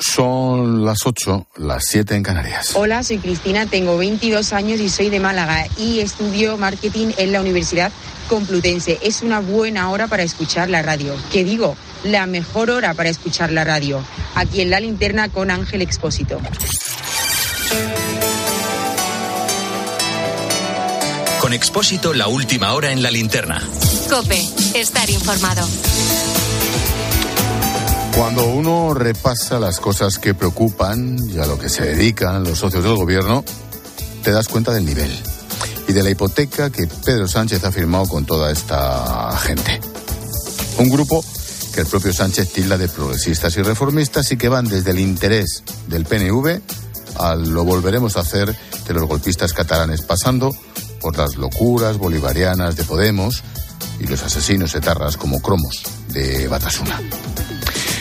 Son las 8, las 7 en Canarias. Hola, soy Cristina, tengo 22 años y soy de Málaga y estudio marketing en la Universidad Complutense. Es una buena hora para escuchar la radio. ¿Qué digo? La mejor hora para escuchar la radio. Aquí en La Linterna con Ángel Expósito. Con Expósito, la última hora en La Linterna. Cope, estar informado. Cuando uno repasa las cosas que preocupan y a lo que se dedican los socios del gobierno, te das cuenta del nivel y de la hipoteca que Pedro Sánchez ha firmado con toda esta gente. Un grupo que el propio Sánchez tilda de progresistas y reformistas y que van desde el interés del PNV a lo volveremos a hacer de los golpistas catalanes, pasando por las locuras bolivarianas de Podemos y los asesinos etarras como Cromos de Batasuna.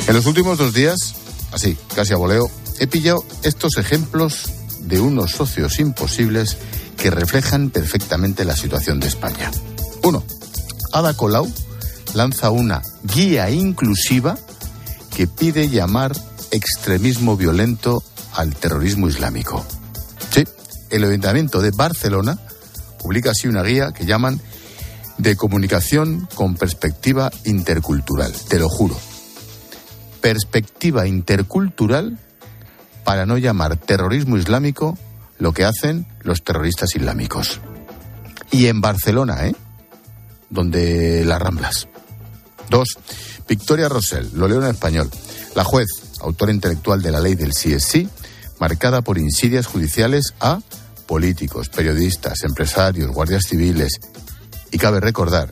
En los últimos dos días, así, casi a voleo, he pillado estos ejemplos de unos socios imposibles que reflejan perfectamente la situación de España. Uno, Ada Colau lanza una guía inclusiva que pide llamar extremismo violento al terrorismo islámico. Sí, el Ayuntamiento de Barcelona publica así una guía que llaman de comunicación con perspectiva intercultural, te lo juro perspectiva intercultural para no llamar terrorismo islámico lo que hacen los terroristas islámicos. Y en Barcelona, ¿eh? Donde las ramblas. Dos, Victoria Rosell, lo leo en español. La juez, autora intelectual de la ley del CSC, marcada por insidias judiciales a políticos, periodistas, empresarios, guardias civiles. Y cabe recordar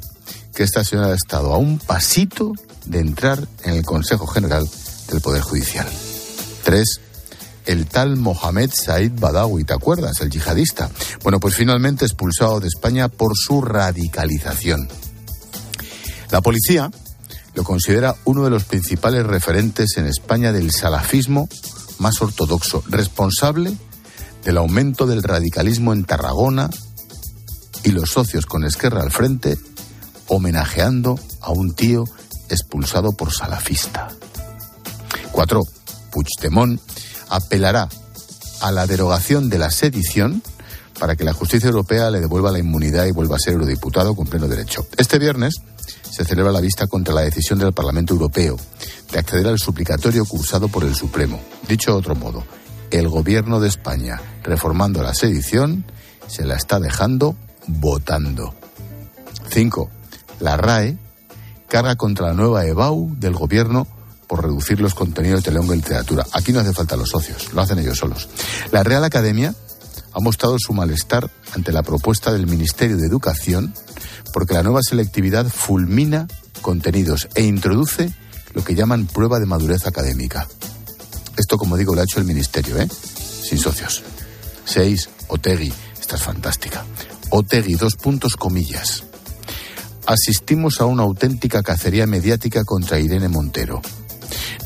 que esta señora ha estado a un pasito de entrar en el Consejo General del Poder Judicial. Tres, el tal Mohamed Said Badawi, ¿te acuerdas? El yihadista. Bueno, pues finalmente expulsado de España por su radicalización. La policía lo considera uno de los principales referentes en España del salafismo más ortodoxo, responsable del aumento del radicalismo en Tarragona y los socios con Esquerra al frente homenajeando a un tío expulsado por salafista. 4. Puigdemont apelará a la derogación de la sedición para que la justicia europea le devuelva la inmunidad y vuelva a ser eurodiputado con pleno derecho. Este viernes se celebra la vista contra la decisión del Parlamento Europeo de acceder al suplicatorio cursado por el Supremo. Dicho de otro modo, el gobierno de España, reformando la sedición, se la está dejando votando. 5. La RAE carga contra la nueva EBAU del gobierno por reducir los contenidos de lengua y literatura. Aquí no hace falta los socios, lo hacen ellos solos. La Real Academia ha mostrado su malestar ante la propuesta del Ministerio de Educación porque la nueva selectividad fulmina contenidos e introduce lo que llaman prueba de madurez académica. Esto, como digo, lo ha hecho el Ministerio, ¿eh? Sin socios. Seis, Otegui. Esta es fantástica. Otegui, dos puntos comillas asistimos a una auténtica cacería mediática contra Irene Montero.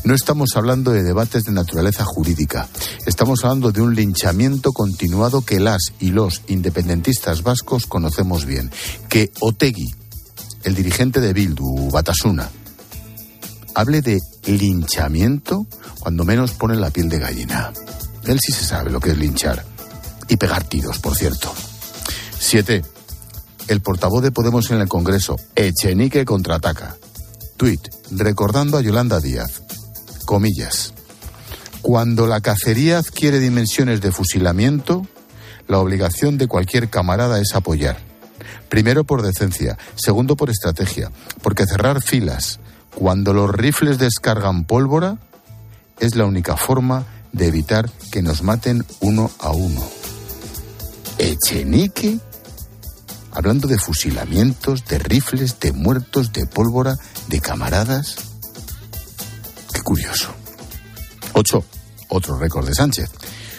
No estamos hablando de debates de naturaleza jurídica, estamos hablando de un linchamiento continuado que las y los independentistas vascos conocemos bien. Que Otegui, el dirigente de Bildu, Batasuna, hable de linchamiento, cuando menos pone la piel de gallina. Él sí se sabe lo que es linchar. Y pegar tiros, por cierto. Siete el portavoz de Podemos en el Congreso, Echenique contraataca. Tweet, recordando a Yolanda Díaz. Comillas. Cuando la cacería adquiere dimensiones de fusilamiento, la obligación de cualquier camarada es apoyar. Primero por decencia, segundo por estrategia, porque cerrar filas cuando los rifles descargan pólvora es la única forma de evitar que nos maten uno a uno. Echenique hablando de fusilamientos, de rifles, de muertos, de pólvora, de camaradas. Qué curioso. Ocho, otro récord de Sánchez.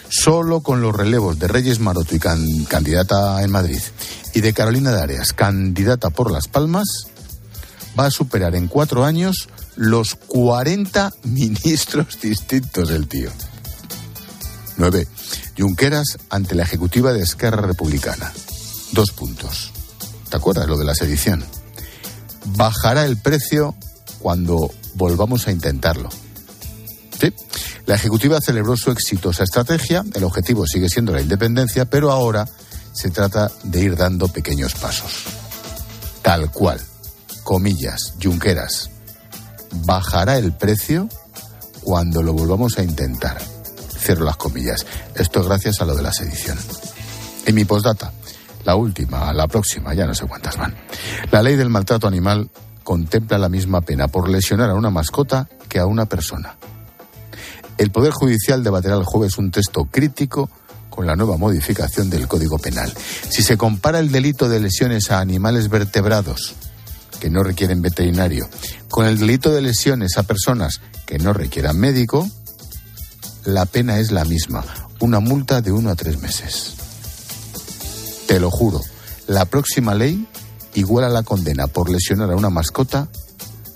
Solo con los relevos de Reyes Maroto y candidata en Madrid y de Carolina de Arias, candidata por Las Palmas, va a superar en cuatro años los 40 ministros distintos del tío. Nueve. Junqueras ante la ejecutiva de Esquerra Republicana. Dos puntos. ¿Te acuerdas lo de la sedición? Bajará el precio cuando volvamos a intentarlo. ¿Sí? La Ejecutiva celebró su exitosa estrategia, el objetivo sigue siendo la independencia, pero ahora se trata de ir dando pequeños pasos. Tal cual, comillas, yunqueras, bajará el precio cuando lo volvamos a intentar. Cierro las comillas. Esto es gracias a lo de la sedición. En mi postdata, la última, la próxima, ya no sé cuántas van. La ley del maltrato animal contempla la misma pena por lesionar a una mascota que a una persona. El Poder Judicial debatirá el jueves un texto crítico con la nueva modificación del Código Penal. Si se compara el delito de lesiones a animales vertebrados que no requieren veterinario con el delito de lesiones a personas que no requieran médico, la pena es la misma, una multa de uno a tres meses. Te lo juro, la próxima ley iguala la condena por lesionar a una mascota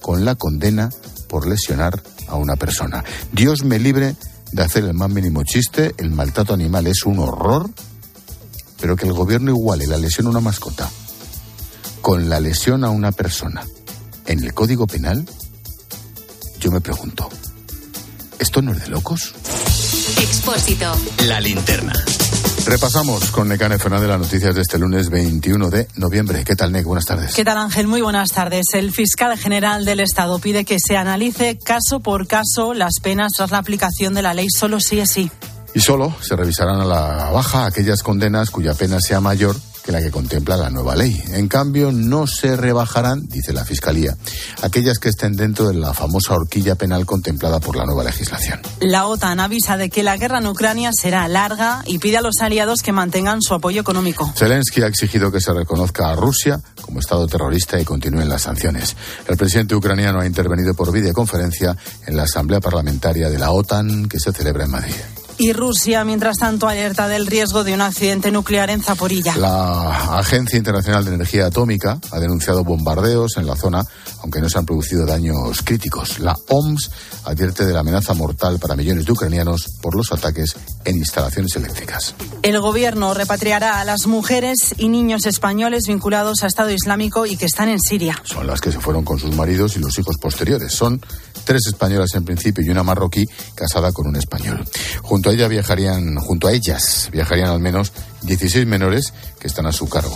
con la condena por lesionar a una persona. Dios me libre de hacer el más mínimo chiste, el maltrato animal es un horror, pero que el gobierno iguale la lesión a una mascota con la lesión a una persona en el Código Penal, yo me pregunto, ¿esto no es de locos? Expósito. La linterna. Repasamos con Necane Fernández las noticias de este lunes 21 de noviembre. ¿Qué tal, Nec? Buenas tardes. ¿Qué tal, Ángel? Muy buenas tardes. El fiscal general del Estado pide que se analice caso por caso las penas tras la aplicación de la ley solo sí es sí. Y solo se revisarán a la baja aquellas condenas cuya pena sea mayor que la que contempla la nueva ley. En cambio, no se rebajarán, dice la Fiscalía, aquellas que estén dentro de la famosa horquilla penal contemplada por la nueva legislación. La OTAN avisa de que la guerra en Ucrania será larga y pide a los aliados que mantengan su apoyo económico. Zelensky ha exigido que se reconozca a Rusia como Estado terrorista y continúen las sanciones. El presidente ucraniano ha intervenido por videoconferencia en la Asamblea Parlamentaria de la OTAN que se celebra en Madrid. Y Rusia, mientras tanto, alerta del riesgo de un accidente nuclear en Zaporilla. La Agencia Internacional de Energía Atómica ha denunciado bombardeos en la zona, aunque no se han producido daños críticos. La OMS advierte de la amenaza mortal para millones de ucranianos por los ataques en instalaciones eléctricas. El gobierno repatriará a las mujeres y niños españoles vinculados a Estado Islámico y que están en Siria. Son las que se fueron con sus maridos y los hijos posteriores. Son tres españolas en principio y una marroquí casada con un español. Junto a ella viajarían, junto a ellas viajarían al menos 16 menores que están a su cargo.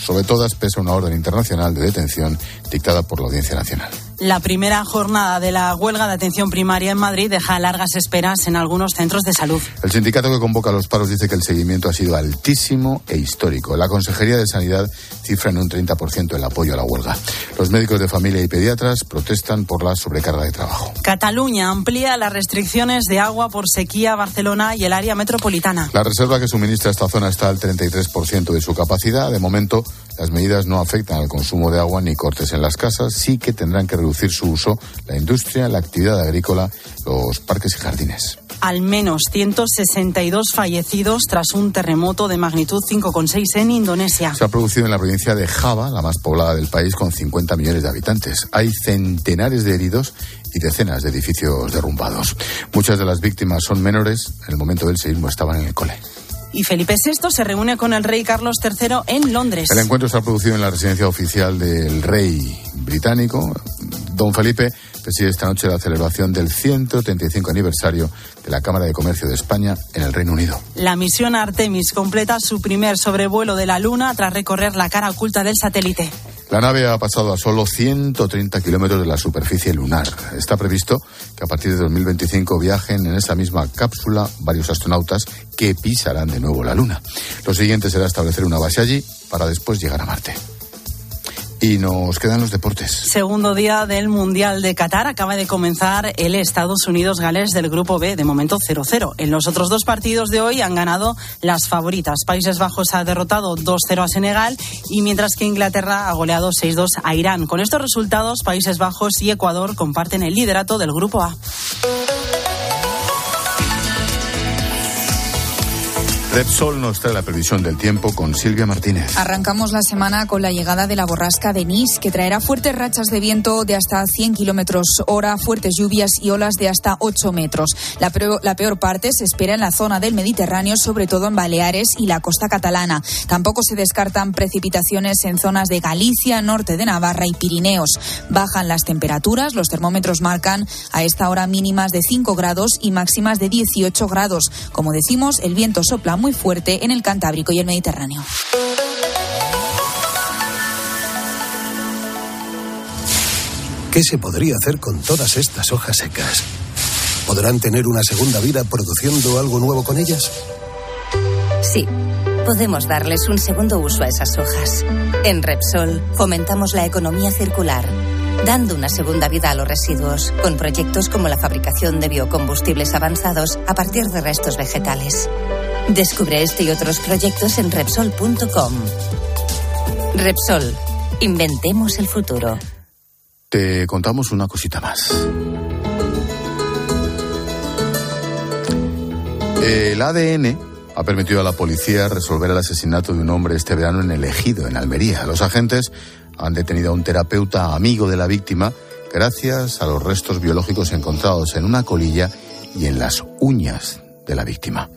Sobre todas pesa una orden internacional de detención dictada por la Audiencia Nacional. La primera jornada de la huelga de atención primaria en Madrid deja largas esperas en algunos centros de salud. El sindicato que convoca los paros dice que el seguimiento ha sido altísimo e histórico. La Consejería de Sanidad cifra en un 30% el apoyo a la huelga. Los médicos de familia y pediatras protestan por la sobrecarga de trabajo. Cataluña amplía las restricciones de agua por sequía a Barcelona y el área metropolitana. La reserva que suministra esta zona está al 33% de su capacidad. De momento, las medidas no afectan al consumo de agua ni cortes en las casas. Sí que tendrán que reducir su uso la industria, la actividad agrícola, los parques y jardines. Al menos 162 fallecidos tras un terremoto de magnitud 5,6 en Indonesia. Se ha producido en la provincia de Java, la más poblada del país, con 50 millones de habitantes. Hay centenares de heridos y decenas de edificios derrumbados. Muchas de las víctimas son menores. En el momento del seísmo estaban en el cole y Felipe VI se reúne con el rey Carlos III en Londres. El encuentro se ha producido en la residencia oficial del rey británico. Don Felipe preside esta noche la celebración del 135 aniversario de la Cámara de Comercio de España en el Reino Unido. La misión Artemis completa su primer sobrevuelo de la Luna tras recorrer la cara oculta del satélite. La nave ha pasado a solo 130 kilómetros de la superficie lunar. Está previsto que a partir de 2025 viajen en esa misma cápsula varios astronautas que pisarán de nuevo la Luna. Lo siguiente será establecer una base allí para después llegar a Marte. Y nos quedan los deportes. Segundo día del Mundial de Qatar. Acaba de comenzar el Estados Unidos-Gales del Grupo B, de momento 0-0. En los otros dos partidos de hoy han ganado las favoritas. Países Bajos ha derrotado 2-0 a Senegal y mientras que Inglaterra ha goleado 6-2 a Irán. Con estos resultados, Países Bajos y Ecuador comparten el liderato del Grupo A. Repsol nos trae la previsión del tiempo con Silvia Martínez. Arrancamos la semana con la llegada de la borrasca Denise, que traerá fuertes rachas de viento de hasta 100 kilómetros hora, fuertes lluvias y olas de hasta 8 metros. La peor, la peor parte se espera en la zona del Mediterráneo, sobre todo en Baleares y la costa catalana. Tampoco se descartan precipitaciones en zonas de Galicia, norte de Navarra y Pirineos. Bajan las temperaturas, los termómetros marcan a esta hora mínimas de 5 grados y máximas de 18 grados. Como decimos, el viento sopla muy fuerte en el Cantábrico y el Mediterráneo. ¿Qué se podría hacer con todas estas hojas secas? ¿Podrán tener una segunda vida produciendo algo nuevo con ellas? Sí, podemos darles un segundo uso a esas hojas. En Repsol fomentamos la economía circular, dando una segunda vida a los residuos, con proyectos como la fabricación de biocombustibles avanzados a partir de restos vegetales. Descubre este y otros proyectos en Repsol.com. Repsol, inventemos el futuro. Te contamos una cosita más. El ADN ha permitido a la policía resolver el asesinato de un hombre este verano en el Ejido, en Almería. Los agentes han detenido a un terapeuta amigo de la víctima gracias a los restos biológicos encontrados en una colilla y en las uñas de la víctima.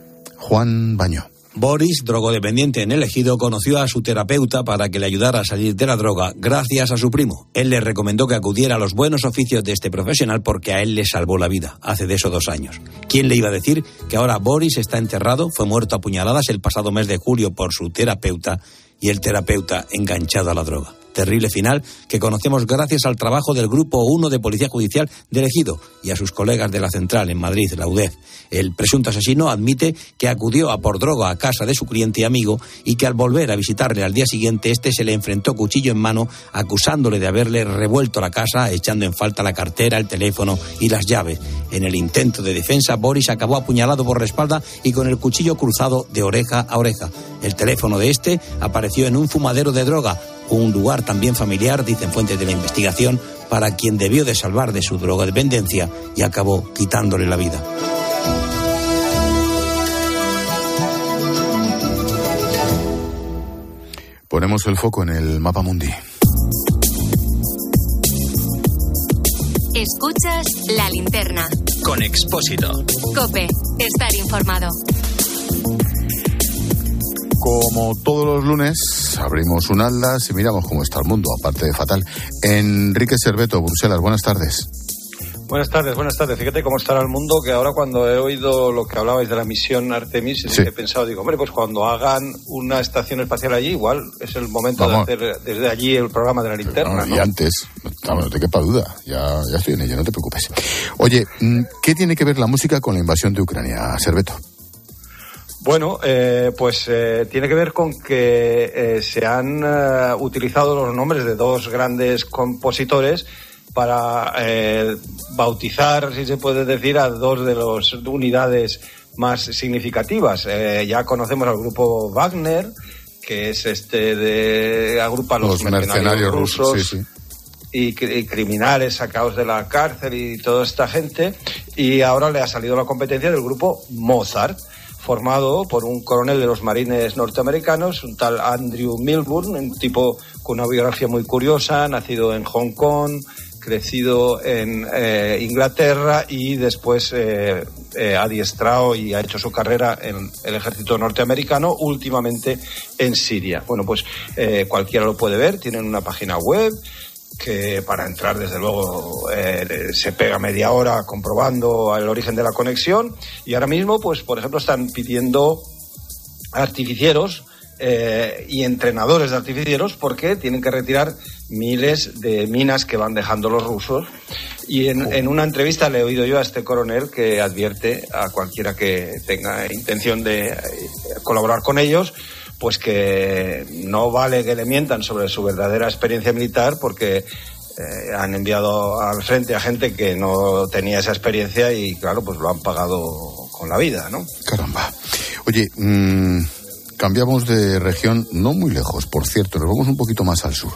Juan Baño. Boris, drogodependiente en el ejido, conoció a su terapeuta para que le ayudara a salir de la droga gracias a su primo. Él le recomendó que acudiera a los buenos oficios de este profesional porque a él le salvó la vida hace de eso dos años. ¿Quién le iba a decir que ahora Boris está enterrado, fue muerto a puñaladas el pasado mes de julio por su terapeuta y el terapeuta enganchado a la droga? Terrible final que conocemos gracias al trabajo del Grupo 1 de Policía Judicial del Ejido y a sus colegas de la Central en Madrid, la UDEF. El presunto asesino admite que acudió a por droga a casa de su cliente y amigo y que al volver a visitarle al día siguiente este se le enfrentó cuchillo en mano acusándole de haberle revuelto la casa echando en falta la cartera, el teléfono y las llaves. En el intento de defensa, Boris acabó apuñalado por la espalda y con el cuchillo cruzado de oreja a oreja. El teléfono de este apareció en un fumadero de droga, un lugar también familiar, dicen fuentes de la investigación, para quien debió de salvar de su drogodependencia y acabó quitándole la vida. Ponemos el foco en el mapa mundi. Escuchas la linterna. Con Expósito. Cope, estar informado. Como todos los lunes, abrimos un atlas y miramos cómo está el mundo, aparte de fatal. Enrique Serveto, Bruselas, buenas tardes. Buenas tardes, buenas tardes. Fíjate cómo estará el mundo, que ahora cuando he oído lo que hablabais de la misión Artemis, he pensado, digo, hombre, pues cuando hagan una estación espacial allí, igual es el momento de hacer desde allí el programa de la linterna. Y antes, no te quepa duda, ya, ya estoy en ello, no te preocupes. Oye, mm, ¿qué tiene que ver la música con la invasión de Ucrania, Serveto? Bueno, eh, pues eh, tiene que ver con que eh, se han utilizado los nombres de dos grandes compositores para bautizar, si se puede decir, a dos de las unidades más significativas. ya conocemos al grupo Wagner, que es este de agrupa los, mercenarios, rusos. Y, y, criminales sacados de la cárcel y toda esta gente. Y ahora le ha salido la competencia del grupo Mozart formado por un coronel de los marines norteamericanos, un tal Andrew Milburn, un tipo con una biografía muy curiosa, nacido en Hong Kong, crecido en eh, Inglaterra y después eh, eh, adiestrado y ha hecho su carrera en el ejército norteamericano, últimamente en Siria. Bueno, pues cualquiera lo puede ver, tienen una página web, que para entrar, desde luego, eh, se pega media hora comprobando el origen de la conexión. Y ahora mismo, pues, por ejemplo, están pidiendo artificieros eh, y entrenadores de artificieros porque tienen que retirar miles de minas que van dejando los rusos. Y en, en, una entrevista le he oído yo a este coronel que advierte a cualquiera que tenga intención de eh, colaborar con ellos pues que no vale que le mientan sobre su verdadera experiencia militar porque eh, han enviado al frente a gente que no tenía esa experiencia y claro, pues lo han pagado con la vida, ¿no? Caramba. Oye, mmm, cambiamos de región no muy lejos, por cierto, nos vamos un poquito más al sur,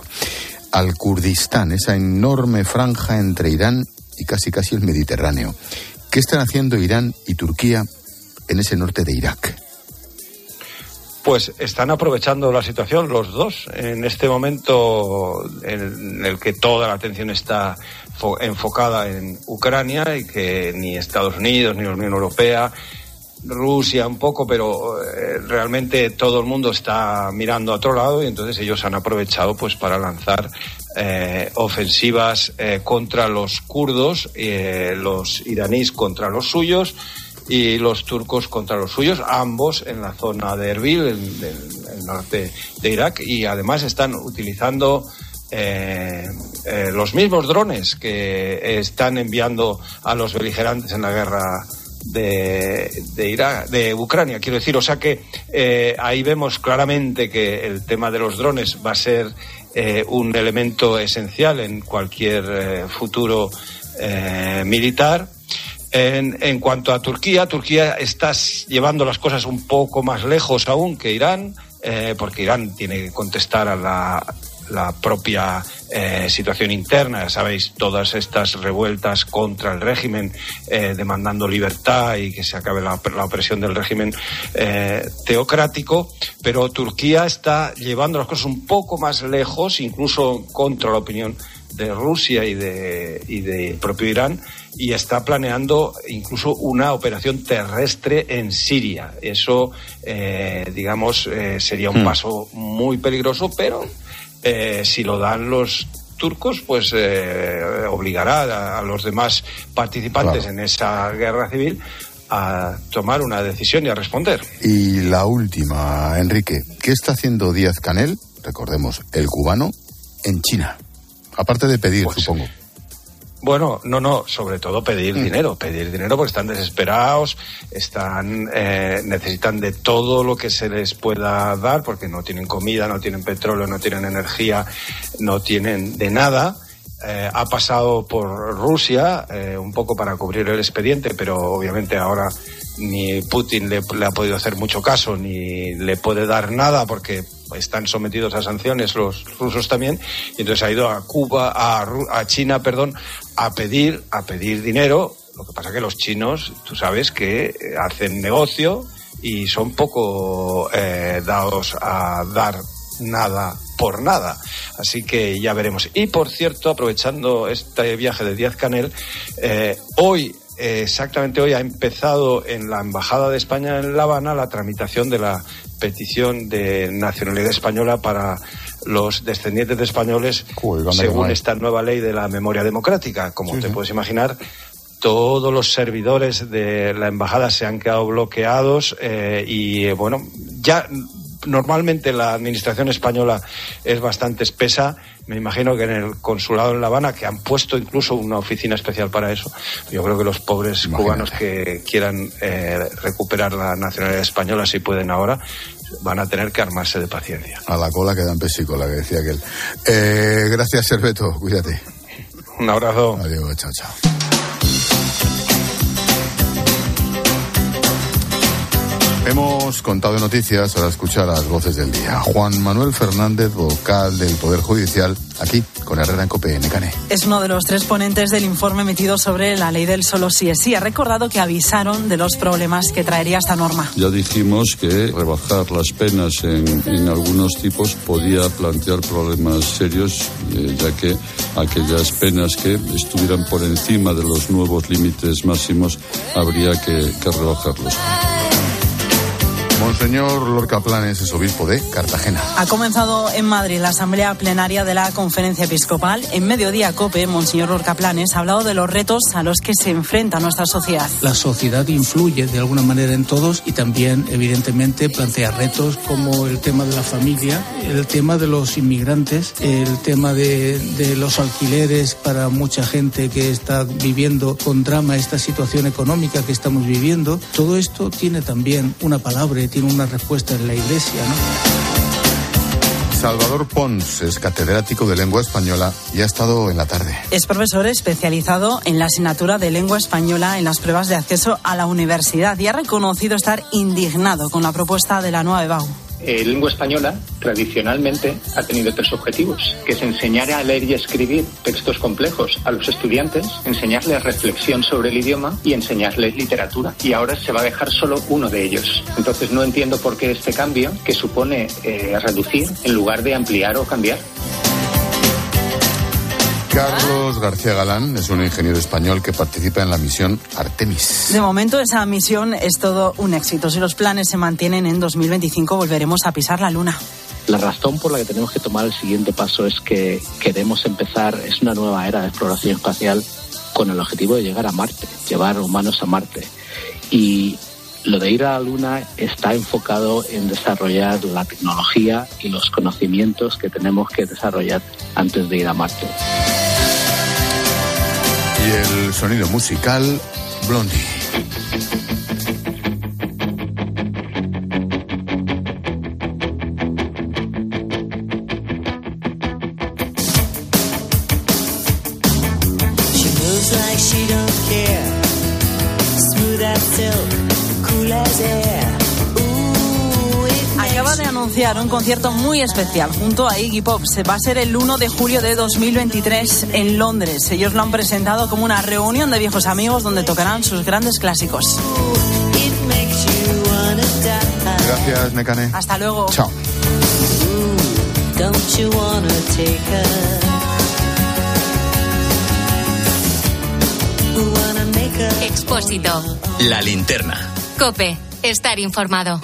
al Kurdistán, esa enorme franja entre Irán y casi casi el Mediterráneo. ¿Qué están haciendo Irán y Turquía en ese norte de Irak? Pues están aprovechando la situación los dos en este momento en el que toda la atención está enfocada en Ucrania y que ni Estados Unidos ni la Unión Europea Rusia un poco, pero eh, realmente todo el mundo está mirando a otro lado y entonces ellos han aprovechado pues para lanzar eh, ofensivas eh, contra los kurdos, los iraníes contra los suyos y los turcos contra los suyos, ambos en la zona de Erbil, en, el norte de Irak, y además están utilizando los mismos drones que están enviando a los beligerantes en la guerra de, de, Irak, de Ucrania, quiero decir. O sea que eh, ahí vemos claramente que el tema de los drones va a ser eh, un elemento esencial en cualquier eh, futuro militar. En, cuanto a Turquía, Turquía está llevando las cosas un poco más lejos aún que Irán, porque Irán tiene que contestar a la propia eh, situación interna, sabéis, todas estas revueltas contra el régimen, eh, demandando libertad y que se acabe la, opresión del régimen eh, teocrático, pero Turquía está llevando las cosas un poco más lejos, incluso contra la opinión de Rusia y de, y de propio Irán, y está planeando incluso una operación terrestre en Siria. Eso, digamos, sería un hmm. paso muy peligroso, pero eh, si lo dan los turcos, pues eh, obligará a, los demás participantes en esa guerra civil a tomar una decisión y a responder. Y la última, Enrique, ¿qué está haciendo Díaz Canel, recordemos, el cubano, en China? Aparte de pedir, pues, supongo. Bueno, no, no, sobre todo pedir mm. dinero, pedir dinero porque están desesperados, están eh, necesitan de todo lo que se les pueda dar porque no tienen comida, no tienen petróleo, no tienen energía, no tienen de nada. Eh, ha pasado por Rusia eh, un poco para cubrir el expediente, pero obviamente ahora ni Putin le, le, ha podido hacer mucho caso ni le puede dar nada porque están sometidos a sanciones los rusos también y entonces ha ido a Cuba a, a China perdón a pedir a pedir dinero lo que pasa que los chinos tú sabes que eh, hacen negocio y son poco eh, dados a dar nada por nada. Así que ya veremos. Y por cierto, aprovechando este viaje de Díaz Canel, eh, hoy exactamente hoy ha empezado en la Embajada de España en La Habana la tramitación de la petición de nacionalidad española para los descendientes de españoles según esta nueva ley de la memoria democrática. Como te puedes imaginar, todos los servidores de la embajada se han quedado bloqueados eh, y bueno, ya normalmente la administración española es bastante espesa. Me imagino que en el consulado en La Habana, que han puesto incluso una oficina especial para eso, yo creo que los pobres cubanos que quieran eh, recuperar la nacionalidad española, si pueden ahora, van a tener que armarse de paciencia. A la cola quedan pesico, la que decía aquel. Eh, gracias, Serveto. Cuídate. Un abrazo. Adiós, chao, chao. Hemos contado noticias para escuchar las voces del día. Juan Manuel Fernández, vocal del Poder Judicial, aquí con Herrera en COPE, Cane. Es uno de los tres ponentes del informe emitido sobre la ley del solo sí es sí. Ha recordado que avisaron de los problemas que traería esta norma. Ya dijimos que rebajar las penas en, algunos tipos podía plantear problemas serios, eh, ya que aquellas penas que estuvieran por encima de los nuevos límites máximos habría que, que rebajarlos. Monseñor Lorca Planes es obispo de Cartagena. Ha comenzado en Madrid la asamblea plenaria de la Conferencia Episcopal. En mediodía COPE, Monseñor Lorca Planes ha hablado de los retos a los que se enfrenta nuestra sociedad. La sociedad influye de alguna manera en todos y también, evidentemente, plantea retos como el tema de la familia, el tema de los inmigrantes, el tema de, de los alquileres para mucha gente que está viviendo con drama esta situación económica que estamos viviendo. Todo esto tiene también una palabra tiene una respuesta en la Iglesia. Salvador Pons es catedrático de lengua española y ha estado en la tarde. Es profesor especializado en la asignatura de lengua española en las pruebas de acceso a la universidad y ha reconocido estar indignado con la propuesta de la nueva EBAU eh, lengua española tradicionalmente ha tenido tres objetivos, que es enseñar a leer y escribir textos complejos a los estudiantes, enseñarles reflexión sobre el idioma y enseñarles literatura. Y ahora se va a dejar solo uno de ellos. Entonces no entiendo por qué este cambio, que supone eh, reducir en lugar de ampliar o cambiar. Carlos García Galán es un ingeniero español que participa en la misión Artemis. De momento esa misión es todo un éxito. Si los planes se mantienen en 2025 volveremos a pisar la Luna. La razón por la que tenemos que tomar el siguiente paso es que queremos empezar, es una nueva era de exploración espacial con el objetivo de llegar a Marte, llevar humanos a Marte. Y lo de ir a la Luna está enfocado en desarrollar la tecnología y los conocimientos que tenemos que desarrollar antes de ir a Marte. Y el sonido musical, Blondie. Un concierto muy especial junto a Iggy Pop. Se va a ser el 1 de julio de 2023 en Londres. Ellos lo han presentado como una reunión de viejos amigos donde tocarán sus grandes clásicos. Gracias, Necane. Hasta luego. Chao. Expósito. La linterna. Cope. Estar informado.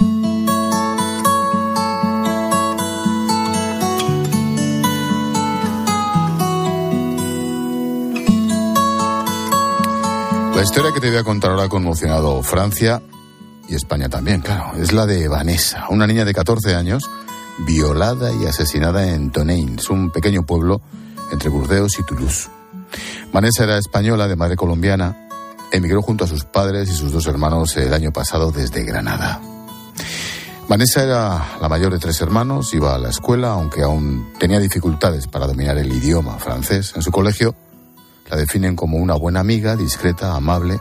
La historia que te voy a contar ahora ha conmocionado Francia y España también, claro. Es la de Vanessa, una niña de 14 años violada y asesinada en Toneins, un pequeño pueblo entre Burdeos y Toulouse. Vanessa era española, de madre colombiana, emigró junto a sus padres y sus dos hermanos el año pasado desde Granada. Vanessa era la mayor de tres hermanos, iba a la escuela, aunque aún tenía dificultades para dominar el idioma francés. En su colegio la definen como una buena amiga, discreta, amable.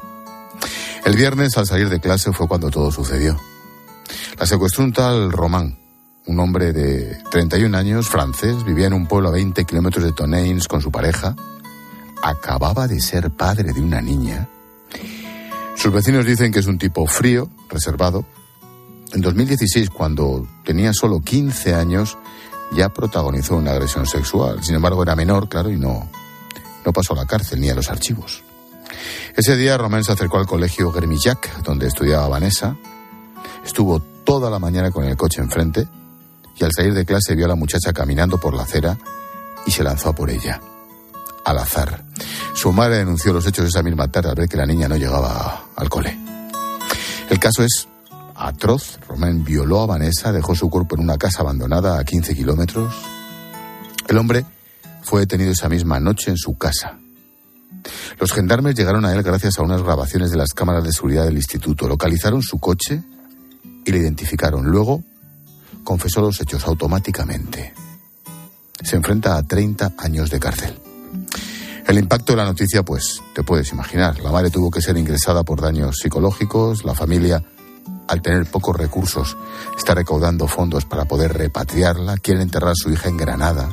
El viernes, al salir de clase, fue cuando todo sucedió. La secuestró un tal Román, un hombre de 31 años, francés, vivía en un pueblo a 20 kilómetros de Toneins con su pareja. Acababa de ser padre de una niña. Sus vecinos dicen que es un tipo frío, reservado. En 2016, cuando tenía solo 15 años, ya protagonizó una agresión sexual. Sin embargo, era menor, claro, y no, no pasó a la cárcel ni a los archivos. Ese día Román se acercó al colegio Germillac, donde estudiaba Vanessa. Estuvo toda la mañana con el coche enfrente y al salir de clase vio a la muchacha caminando por la acera y se lanzó a por ella. Al azar. Su madre denunció los hechos esa misma tarde al ver que la niña no llegaba al cole. El caso es atroz. Román violó a Vanessa, dejó su cuerpo en una casa abandonada a 15 kilómetros. El hombre fue detenido esa misma noche en su casa. Los gendarmes llegaron a él gracias a unas grabaciones de las cámaras de seguridad del instituto. Localizaron su coche y le identificaron. Luego confesó los hechos automáticamente. Se enfrenta a 30 años de cárcel. El impacto de la noticia, pues, te puedes imaginar. La madre tuvo que ser ingresada por daños psicológicos. La familia, al tener pocos recursos, está recaudando fondos para poder repatriarla. Quiere enterrar a su hija en Granada.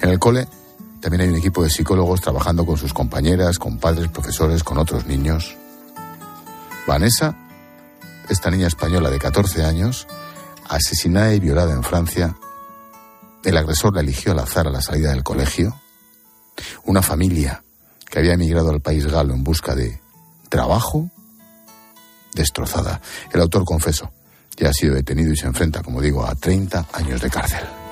En el cole también hay un equipo de psicólogos trabajando con sus compañeras, con padres, profesores, con otros niños. Vanessa, esta niña española de 14 años, asesinada y violada en Francia, el agresor la eligió al azar a la salida del colegio. Una familia que había emigrado al país galo en busca de trabajo, destrozada. El autor confeso, ya ha sido detenido y se enfrenta, como digo, a 30 años de cárcel.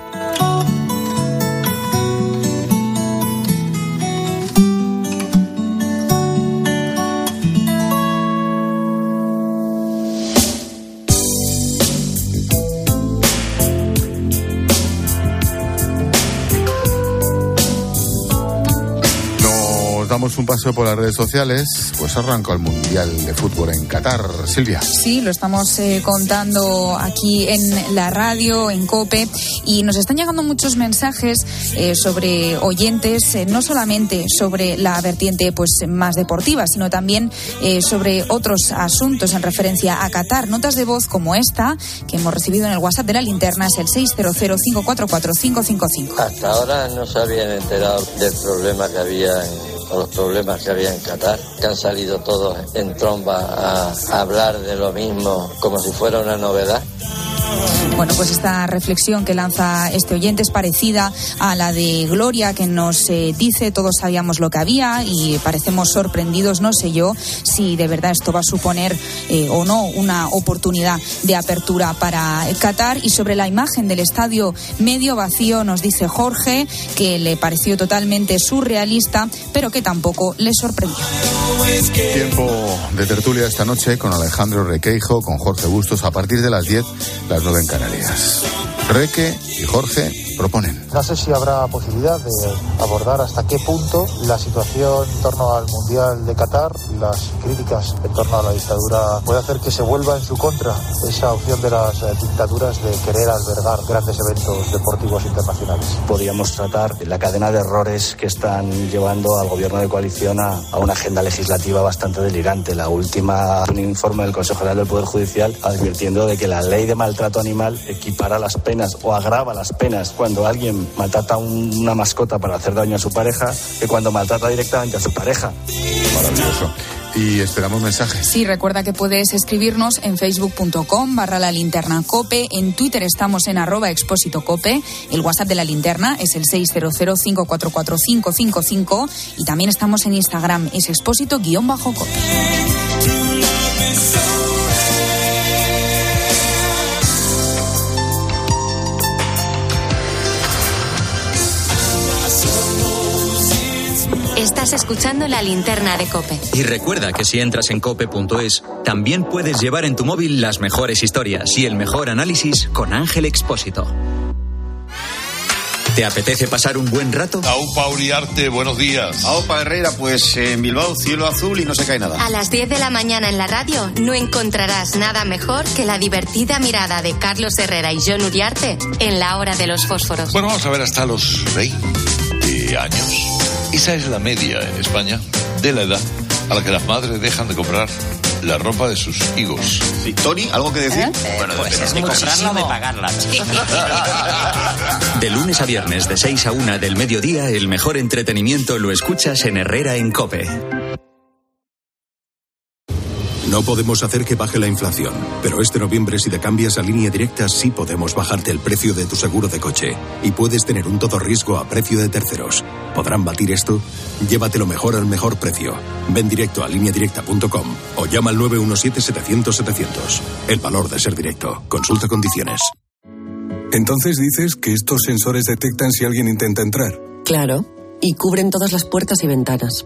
Damos un paseo por las redes sociales, pues arranca el Mundial de Fútbol en Qatar. Silvia. Sí, lo estamos eh, contando aquí en la radio, en COPE, y nos están llegando muchos mensajes eh, sobre oyentes, eh, no solamente sobre la vertiente pues más deportiva, sino también eh, sobre otros asuntos en referencia a Qatar. Notas de voz como esta, que hemos recibido en el WhatsApp de la linterna, es el 600-544-555. Hasta ahora no se habían enterado del problema que había en o los problemas que había en Qatar, que han salido todos en tromba a, a hablar de lo mismo como si fuera una novedad. Bueno, pues esta reflexión que lanza este oyente es parecida a la de Gloria, que nos eh, dice todos sabíamos lo que había y parecemos sorprendidos, no sé yo, si de verdad esto va a suponer eh, o no una oportunidad de apertura para Qatar. Y sobre la imagen del estadio medio vacío, nos dice Jorge que le pareció totalmente surrealista, pero que tampoco le sorprendió. Tiempo de tertulia esta noche con Alejandro Requeijo, con Jorge Bustos, a partir de las 10, las 9 en Canarias. Reque y Jorge proponen. No sé si habrá posibilidad de abordar hasta qué punto la situación en torno al Mundial de Qatar, las críticas en torno a la dictadura, puede hacer que se vuelva en su contra esa opción de las eh, dictaduras de querer albergar grandes eventos deportivos internacionales. Podríamos tratar la cadena de errores que están llevando al gobierno de coalición a, a una agenda legislativa bastante delirante. La última, un informe del Consejo General del Poder Judicial advirtiendo de que la ley de maltrato animal equipara las penas o agrava las penas cuando alguien maltrata a un- una mascota para hacer daño a su pareja que cuando maltrata directamente a su pareja. Maravilloso. Y esperamos mensajes. Sí, recuerda que puedes escribirnos en facebook.com barra la linterna cope, en Twitter estamos en arroba expósito cope, el WhatsApp de la linterna es el 600544555 y también estamos en Instagram, es expósito guion bajo cope. Escuchando la linterna de Cope. Y recuerda que si entras en cope.es, también puedes llevar en tu móvil las mejores historias y el mejor análisis con Ángel Expósito. ¿Te apetece pasar un buen rato? Aupa Uriarte, buenos días. Aupa Herrera, pues en Bilbao cielo azul y no se cae nada. A las 10 de la mañana en la radio no encontrarás nada mejor que la divertida mirada de Carlos Herrera y John Uriarte en la hora de los fósforos. Bueno, vamos a ver hasta los 20 años. Esa es la media en España de la edad a la que las madres dejan de comprar la ropa de sus hijos. ¿Y Tony, algo que decir? Bueno, Pues depende es de comprarla o de pagarla. De lunes a viernes de 6 a 1 del mediodía, el mejor entretenimiento lo escuchas en Herrera en Cope. No podemos hacer que baje la inflación, pero este noviembre si te cambias a línea directa sí podemos bajarte el precio de tu seguro de coche y puedes tener un todo riesgo a precio de terceros. ¿Podrán batir esto? Llévatelo mejor al mejor precio. Ven directo a lineadirecta.com o llama al 917-700-700. El valor de ser directo. Consulta condiciones. Entonces dices que estos sensores detectan si alguien intenta entrar. Claro, y cubren todas las puertas y ventanas.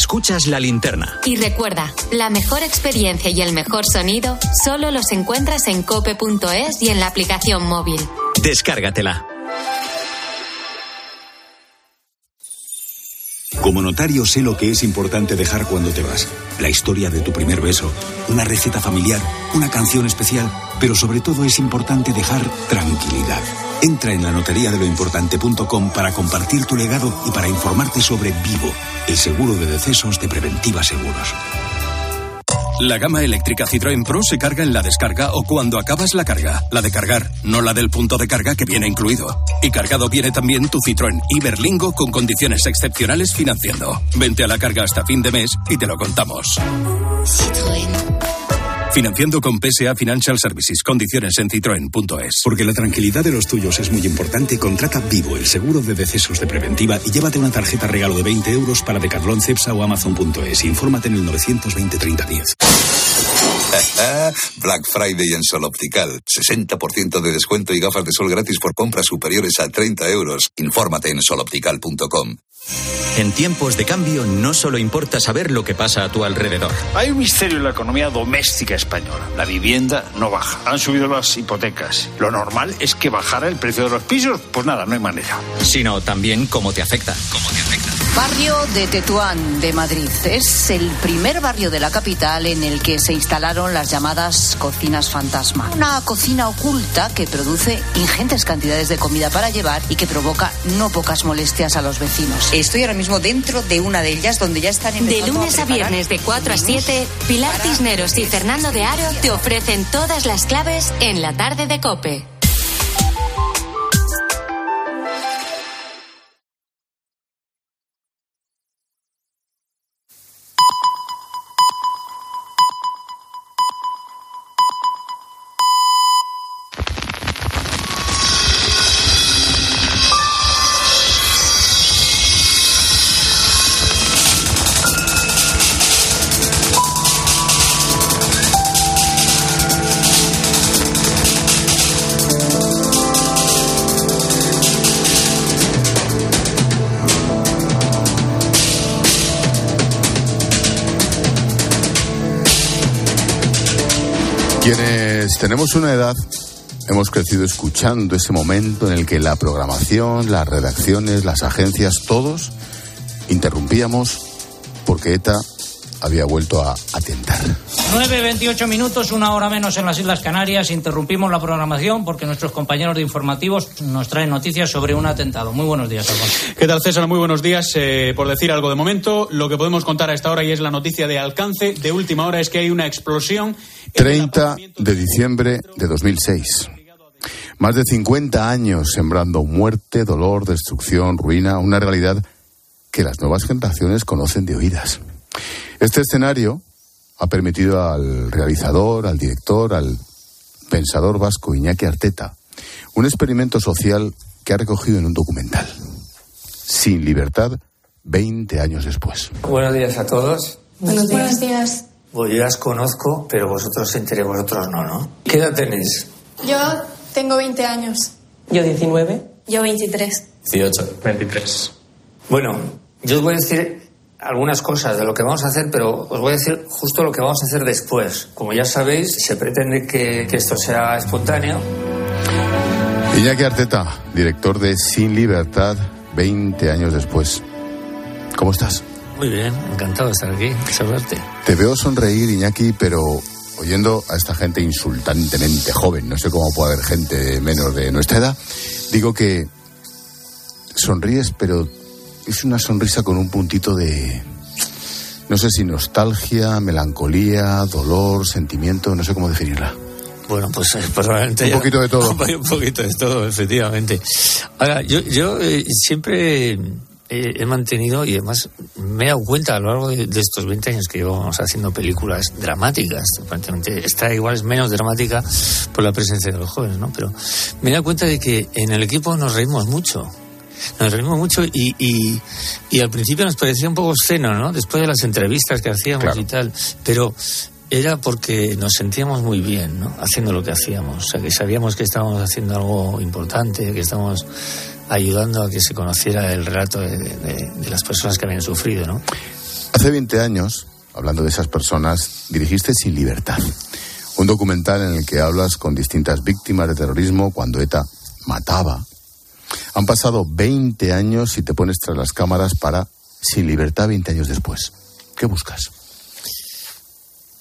Escuchas la linterna. Y recuerda, la mejor experiencia y el mejor sonido solo los encuentras en cope.es y en la aplicación móvil. Descárgatela. Como notario sé lo que es importante dejar cuando te vas. La historia de tu primer beso, una receta familiar, una canción especial, pero sobre todo es importante dejar tranquilidad. Entra en la notaría de lo importante.com para compartir tu legado y para informarte sobre Vivo, el seguro de decesos de Preventiva Seguros. La gama eléctrica Citroën Pro se carga en la descarga o cuando acabas la carga. La de cargar, no la del punto de carga que viene incluido. Y cargado viene también tu Citroën Iberlingo con condiciones excepcionales financiando. Vente a la carga hasta fin de mes y te lo contamos. Citroën. Financiando con PSA Financial Services. Condiciones en citroen.es. Porque la tranquilidad de los tuyos es muy importante, contrata Vivo, el seguro de decesos de preventiva, y llévate una tarjeta regalo de 20 euros para Decathlon, Cepsa o Amazon.es. Infórmate en el 920 3010. Black Friday en Sol Optical. 60% de descuento y gafas de sol gratis por compras superiores a 30 euros. Infórmate en soloptical.com. En tiempos de cambio no solo importa saber lo que pasa a tu alrededor. Hay un misterio en la economía doméstica española. La vivienda no baja. Han subido las hipotecas. Lo normal es que bajara el precio de los pisos. Pues nada, no hay manera. Sino también cómo te afecta. ¿Cómo te afecta? Barrio de Tetuán de Madrid. Es el primer barrio de la capital en el que se instalaron las llamadas cocinas fantasma. Una cocina oculta que produce ingentes cantidades de comida para llevar y que provoca no pocas molestias a los vecinos. Estoy ahora mismo dentro de una de ellas donde ya están De lunes a viernes de 4 a 7, Pilar Cisneros y Fernando de Aro te ofrecen todas las claves en la tarde de Cope. Tenemos una edad hemos crecido escuchando ese momento en el que la programación, las redacciones, las agencias, todos interrumpíamos porque ETA había vuelto a atentar. 9.28 minutos, una hora menos en las Islas Canarias. Interrumpimos la programación porque nuestros compañeros de informativos nos traen noticias sobre un atentado. Muy buenos días, Alfonso. ¿Qué tal, César? Muy buenos días. Eh, por decir algo de momento, lo que podemos contar a esta hora y es la noticia de alcance de última hora es que hay una explosión. 30 de diciembre de 2006. Más de 50 años sembrando muerte, dolor, destrucción, ruina, una realidad que las nuevas generaciones conocen de oídas. Este escenario ha permitido al realizador, al director, al pensador vasco Iñaki Arteta un experimento social que ha recogido en un documental. Sin libertad, 20 años después. Buenos días a todos. Buenos días. días. Pues yo las conozco, pero vosotros entre vosotros no, ¿no? ¿Qué edad tenéis? Yo tengo 20 años. Yo 19. Yo 23. 18. 23. Bueno, yo os voy a decir algunas cosas de lo que vamos a hacer, pero os voy a decir justo lo que vamos a hacer después. Como ya sabéis, se pretende que, que esto sea espontáneo. Iñaki Arteta, director de Sin Libertad, 20 años después. ¿Cómo estás? Muy bien, encantado de estar aquí, saludarte. Te veo sonreír, Iñaki, pero oyendo a esta gente insultantemente joven, no sé cómo puede haber gente menos de nuestra edad, digo que sonríes, pero es una sonrisa con un puntito de, no sé si nostalgia, melancolía, dolor, sentimiento, no sé cómo definirla. Bueno, pues eh, probablemente... Un ya- poquito de todo. Un poquito de todo, efectivamente. Ahora, yo, yo eh, siempre eh, he mantenido, y además me he dado cuenta a lo largo de, de estos 20 años que llevamos haciendo películas dramáticas, esta igual es menos dramática por la presencia de los jóvenes, ¿no? Pero me he dado cuenta de que en el equipo nos reímos mucho. Nos reímos mucho y, y, y al principio nos parecía un poco obsceno, ¿no? Después de las entrevistas que hacíamos y tal. Pero era porque nos sentíamos muy bien, ¿no? Haciendo lo que hacíamos. O sea, que sabíamos que estábamos haciendo algo importante, que estábamos ayudando a que se conociera el relato de, de- de las personas que habían sufrido, ¿no? Hace 20 años, hablando de esas personas, dirigiste Sin Libertad, un documental en el que hablas con distintas víctimas de terrorismo cuando ETA mataba. Han pasado 20 años y te pones tras las cámaras para Sin Libertad 20 años después. ¿Qué buscas?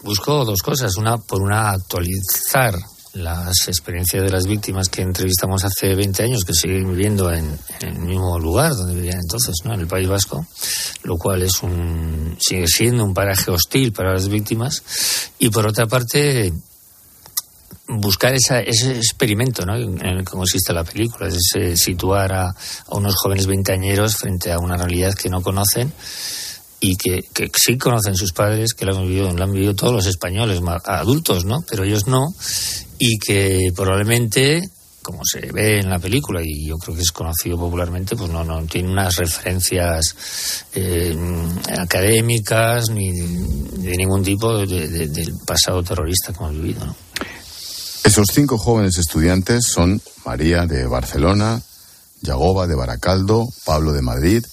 Busco dos cosas. Una, por una, actualizar las experiencias de las víctimas que entrevistamos hace 20 años, que siguen viviendo en, el mismo lugar donde vivían entonces, ¿no? en el País Vasco, lo cual es un, sigue siendo un paraje hostil para las víctimas. Y por otra parte, buscar esa, ese experimento ¿no? en el que consiste la película, es ese situar a, unos jóvenes veinteañeros frente a una realidad que no conocen y que, sí conocen sus padres, que lo han vivido, lo han vivido todos los españoles, adultos, ¿no? Pero ellos no, y que probablemente como se ve en la película y yo creo que es conocido popularmente, pues no, no tiene unas referencias eh, académicas ni de ningún tipo del pasado terrorista que hemos vivido. ¿no? Esos cinco jóvenes estudiantes son María de Barcelona, Yagoba de Baracaldo, Pablo de Madrid,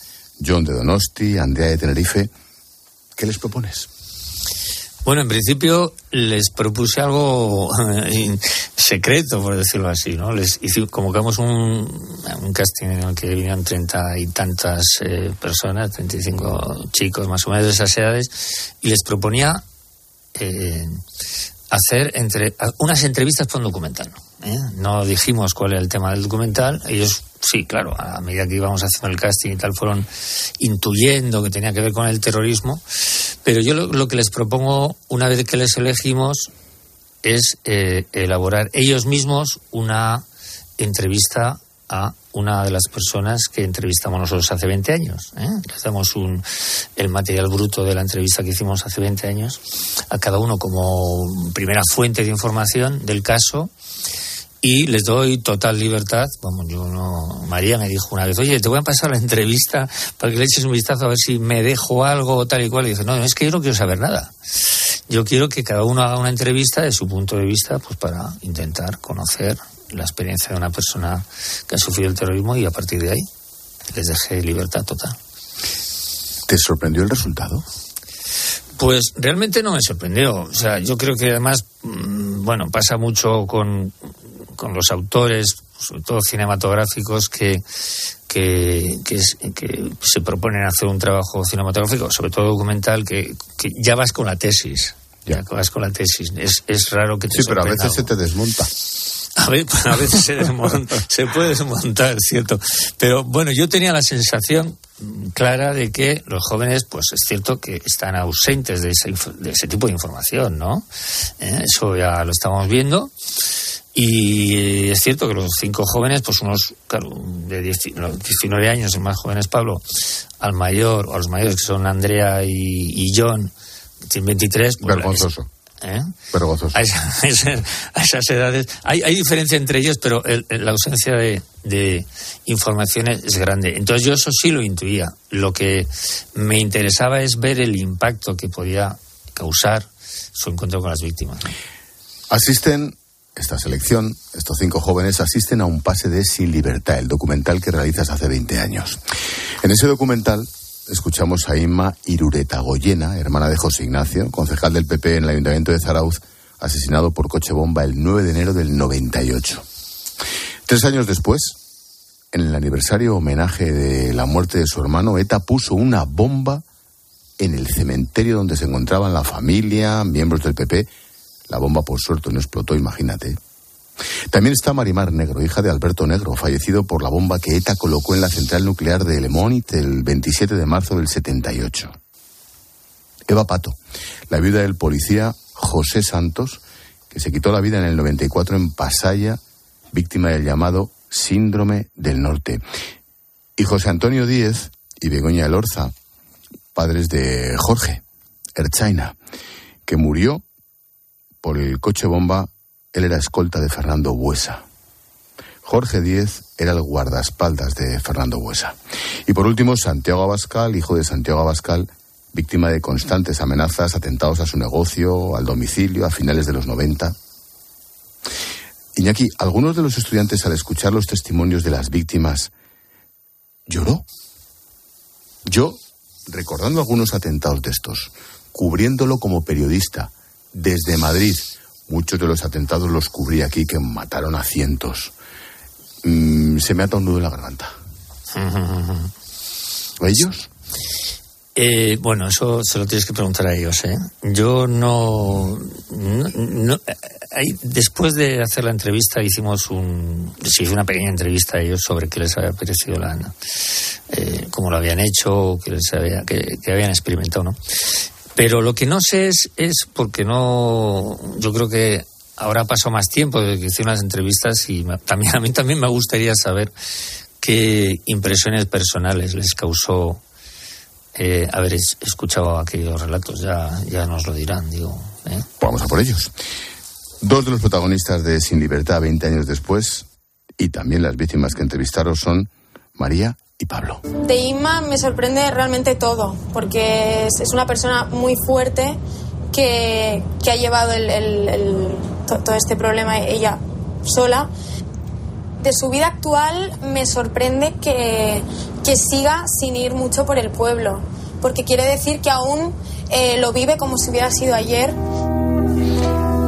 John de Donosti, Andrea de Tenerife. ¿Qué les propones? Bueno, en principio les propuse algo eh, secreto, por decirlo así, ¿no? Les convocamos un, casting en el que vinieron treinta y tantas eh, personas, treinta y cinco chicos más o menos de esas edades, y les proponía eh, hacer entre, unas entrevistas por un documental. No dijimos cuál era el tema del documental, ellos sí, claro, a medida que íbamos haciendo el casting y tal, fueron intuyendo que tenía que ver con el terrorismo. Pero yo lo, que les propongo, una vez que les elegimos, es eh, elaborar ellos mismos una entrevista a una de las personas que entrevistamos nosotros hace 20 años. ¿eh? Les damos un, el material bruto de la entrevista que hicimos hace 20 años a cada uno como primera fuente de información del caso y les doy total libertad. Vamos, yo no. María me dijo una vez, oye, te voy a pasar la entrevista para que le eches un vistazo a ver si me dejo algo tal y cual. Y dice, no, es que yo no quiero saber nada. Yo quiero que cada uno haga una entrevista de su punto de vista, pues para intentar conocer la experiencia de una persona que ha sufrido el terrorismo y a partir de ahí les dejé libertad total. ¿Te sorprendió el resultado? Pues realmente no me sorprendió. O sea, yo creo que además, mm, bueno, pasa mucho con, con los autores, sobre todo cinematográficos, que, que, que, se proponen hacer un trabajo cinematográfico, sobre todo documental, que, ya vas con la tesis. Ya vas con la tesis. Es, es raro que te Sí, pero a veces se te desmonta. A, veces se, se puede desmontar, cierto. Pero bueno, yo tenía la sensación clara de que los jóvenes, pues es cierto que están ausentes de ese, de ese tipo de información, ¿no? Eh, eso ya lo estamos viendo. Y es cierto que los cinco jóvenes, pues unos, claro, de 19 años, el más joven es Pablo, al mayor, o a los mayores que son Andrea y, John, tienen 23. Pues Vergonzoso. ¿Eh? Vergonzoso. A, esas edades. Hay, hay, diferencia entre ellos, pero la ausencia de, de información es grande. Entonces yo eso sí lo intuía. Lo que me interesaba es ver el impacto que podía causar su encuentro con las víctimas. Asisten esta selección, estos cinco jóvenes asisten a un pase de Sin Libertad, el documental que realizas hace 20 años. En ese documental escuchamos a Inma Irureta Goyena, hermana de José Ignacio, concejal del PP en el Ayuntamiento de Zarauz, asesinado por coche bomba el 9 de enero del 98. Tres años después, en el aniversario homenaje de la muerte de su hermano, ETA puso una bomba en el cementerio donde se encontraban la familia, miembros del PP la bomba, por suerte, no explotó, imagínate. También está Marimar Negro, hija de Alberto Negro, fallecido por la bomba que ETA colocó en la central nuclear de Lemónit el 27 de marzo del 78. Eva Pato, la viuda del policía José Santos, que se quitó la vida en el 94 en Pasaya, víctima del llamado síndrome del norte. Y José Antonio Díez y Begoña Elorza, padres de Jorge Erchaina, que murió por el coche bomba, él era escolta de Fernando Buesa. Jorge Díez era el guardaespaldas de Fernando Buesa. Y por último, Santiago Abascal, hijo de Santiago Abascal, víctima de constantes amenazas, atentados a su negocio, al domicilio, a finales de los 90. Iñaki, algunos de los estudiantes al escuchar los testimonios de las víctimas lloró. Yo, recordando algunos atentados de estos, cubriéndolo como periodista, desde Madrid. Muchos de los atentados los cubrí aquí, que mataron a cientos. Mm, se me ata un nudo en la garganta. ¿Ellos? Eh, bueno, eso se lo tienes que preguntar a ellos. ¿eh? Yo no. después de hacer la entrevista, hicimos un. Se hizo una pequeña entrevista a ellos sobre qué les había parecido la. Eh, cómo lo habían hecho, qué les había, qué, habían experimentado, ¿no? Pero lo que no sé es, es porque no. Yo creo que ahora pasó más tiempo desde que hice unas entrevistas y también, a mí también me gustaría saber qué impresiones personales les causó eh, haber es- escuchado aquellos relatos, ya, ya nos lo dirán, digo. ¿eh? Vamos a por ellos. Dos de los protagonistas de Sin Libertad 20 años después y también las víctimas que entrevistaron son María y Pablo. De Inma me sorprende realmente todo, porque es, una persona muy fuerte que, que ha llevado el- el- el- to- todo este problema ella sola. De su vida actual me sorprende que, que siga sin ir mucho por el pueblo, porque quiere decir que aún eh, lo vive como si hubiera sido ayer.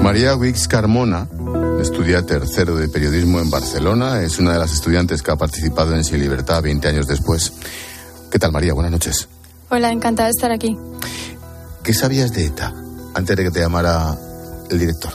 María Wix Carmona estudia tercero de periodismo en Barcelona. Es una de las estudiantes que ha participado en Sin Libertad 20 años después. ¿Qué tal, María? Buenas noches. Hola, encantada de estar aquí. ¿Qué sabías de ETA antes de que te llamara el director?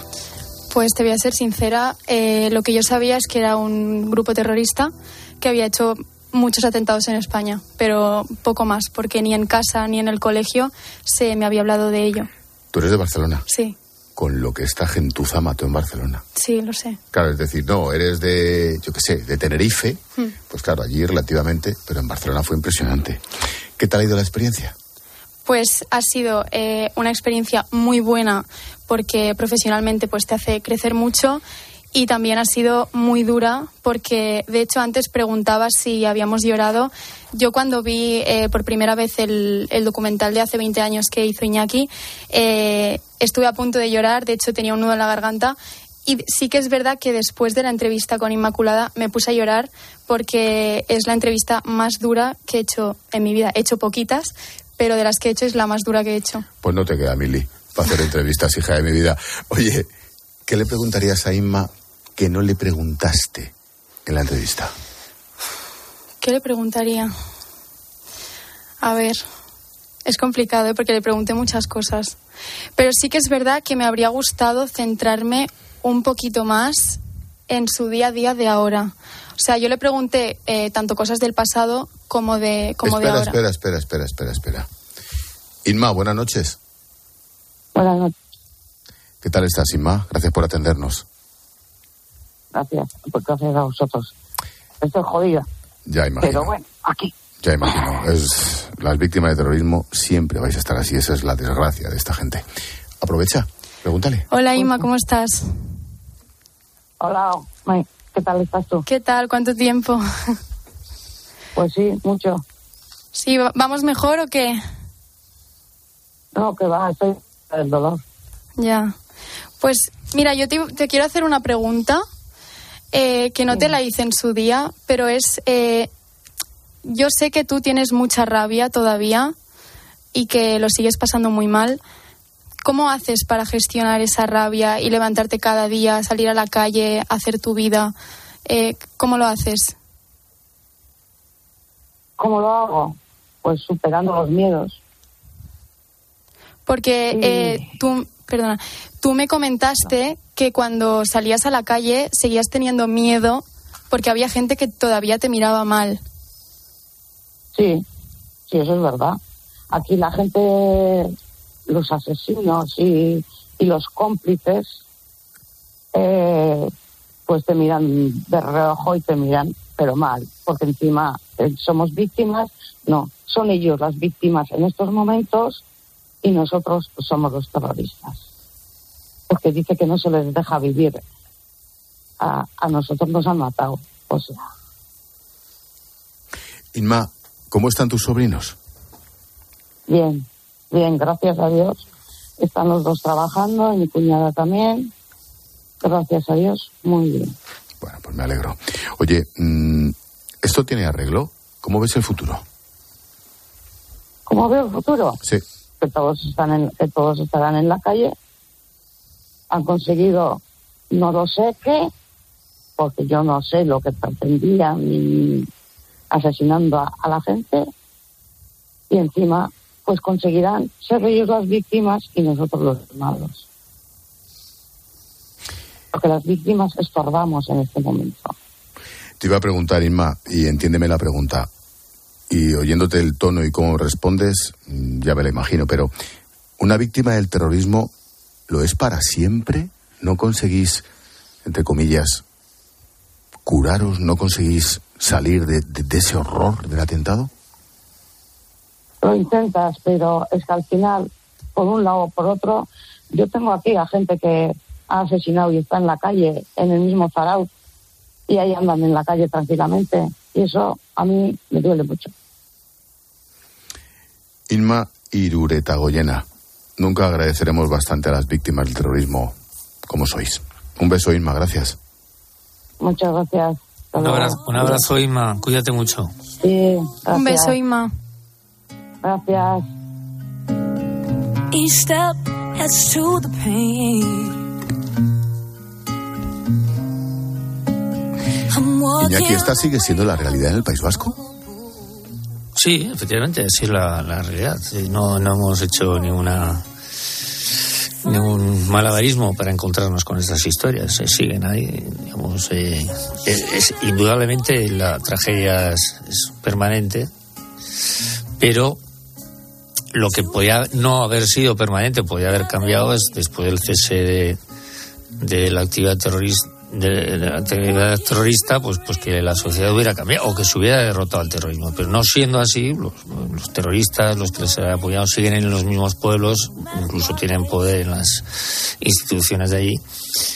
Pues te voy a ser sincera, eh, lo que yo sabía es que era un grupo terrorista que había hecho muchos atentados en España, pero poco más, porque ni en casa ni en el colegio se me había hablado de ello. Tú eres de Barcelona, Sí, con lo que esta gentuza mató en Barcelona. sí, lo sé. Claro, es decir, no, eres de, yo qué sé, de Tenerife. Hmm. Pues claro, allí relativamente, pero en Barcelona fue impresionante. ¿Qué tal ha ido la experiencia? Pues ha sido eh, una experiencia muy buena porque profesionalmente pues te hace crecer mucho y también ha sido muy dura porque de hecho antes preguntaba si habíamos llorado. Yo cuando vi eh, por primera vez el, el documental de hace 20 años que hizo Iñaki eh, estuve a punto de llorar, de hecho tenía un nudo en la garganta y sí que es verdad que después de la entrevista con Inmaculada me puse a llorar porque es la entrevista más dura que he hecho en mi vida. He hecho poquitas, pero de las que he hecho es la más dura que he hecho. Pues no te queda, Mili, para hacer entrevistas, hija de mi vida. Oye, ¿qué le preguntarías a Inma que no le preguntaste en la entrevista? ¿Qué le preguntaría? A ver, es complicado ¿eh? porque le pregunté muchas cosas. Pero sí que es verdad que me habría gustado centrarme un poquito más en su día a día de ahora. O sea, yo le pregunté eh, tanto cosas del pasado como de, como espera, de ahora. espera, espera, espera, espera, espera. Inma, buenas noches. Buenas noches, ¿Qué tal estás, Inma? Gracias por atendernos. Gracias, pues gracias a vosotros. Estoy jodida, Ya imagino. pero bueno, aquí. Ya imagino. Es, las víctimas de terrorismo siempre vais a estar así. Esa es la desgracia de esta gente. Aprovecha, pregúntale. Hola Inma, ¿cómo estás? Hola, May, ¿qué tal estás tú? ¿Qué tal? ¿Cuánto tiempo? Pues sí, mucho. Sí, ¿va- ¿vamos mejor o qué? No, que va, estoy del dolor. Ya. Pues mira, yo te, te quiero hacer una pregunta eh, que no te la hice en su día, pero es, eh, yo sé que tú tienes mucha rabia todavía y que lo sigues pasando muy mal. ¿Cómo haces para gestionar esa rabia y levantarte cada día, salir a la calle, hacer tu vida? Eh, ¿Cómo lo haces? ¿Cómo lo hago? Pues superando los miedos. Porque eh, tú, perdona, tú me comentaste que cuando salías a la calle seguías teniendo miedo porque había gente que todavía te miraba mal. Sí, sí, eso es verdad. Aquí la gente, los asesinos y, y los cómplices, eh, pues te miran de reojo y te miran, pero mal, porque encima eh, somos víctimas. No, son ellos las víctimas en estos momentos y nosotros somos los terroristas. Porque dice que no se les deja vivir. A, a nosotros nos han matado. O sea, Inma, ¿cómo están tus sobrinos? Bien, bien, gracias a Dios. Están los dos trabajando y mi cuñada también. Gracias a Dios, muy bien. Bueno, pues me alegro. Oye, mm, ¿esto tiene arreglo? ¿Cómo ves el futuro? ¿Cómo veo el futuro? Sí. Que todos están en, que todos estarán en la calle. Han conseguido, no lo sé qué, porque yo no sé lo que pretendían asesinando a, a la gente. Y encima, pues conseguirán ser ellos las víctimas y nosotros los malos. Porque las víctimas estorbamos en este momento. Te iba a preguntar, Inma, y entiéndeme la pregunta. Y oyéndote el tono y cómo respondes, mm, ya me lo imagino, pero ¿una víctima del terrorismo lo es para siempre? ¿No conseguís, entre comillas, curaros? ¿No conseguís salir de, de- de ese horror del atentado? lo intentas, pero es que al final, por un lado o por otro, yo tengo aquí a gente que ha asesinado y está en la calle, en el mismo Zarau, y ahí andan en la calle tranquilamente. Y eso a mí me duele mucho. Inma Irureta Goyena, nunca agradeceremos bastante a las víctimas del terrorismo como sois. Un beso, Inma, gracias. Muchas gracias. Un abrazo, un abrazo, Inma. Cuídate mucho. Sí, gracias. Un beso, Inma. Gracias. Each step adds to the pain. Iñaki, ¿esta sigue siendo la realidad en el País Vasco? Sí, efectivamente, así es la, la realidad. Sí, No, no hemos hecho ninguna ningún malabarismo para encontrarnos con estas historias. Se siguen ahí, digamos. eh, es- indudablemente la tragedia es, es permanente, pero lo que podía no haber sido permanente, podía haber cambiado es después del cese de, de la actividad terrorista de, de la actividad terrorista, pues, pues que la sociedad hubiera cambiado o que se hubiera derrotado al terrorismo. Pero no siendo así, los, los terroristas, los que les han apoyado, siguen en los mismos pueblos, incluso tienen poder en las instituciones de allí,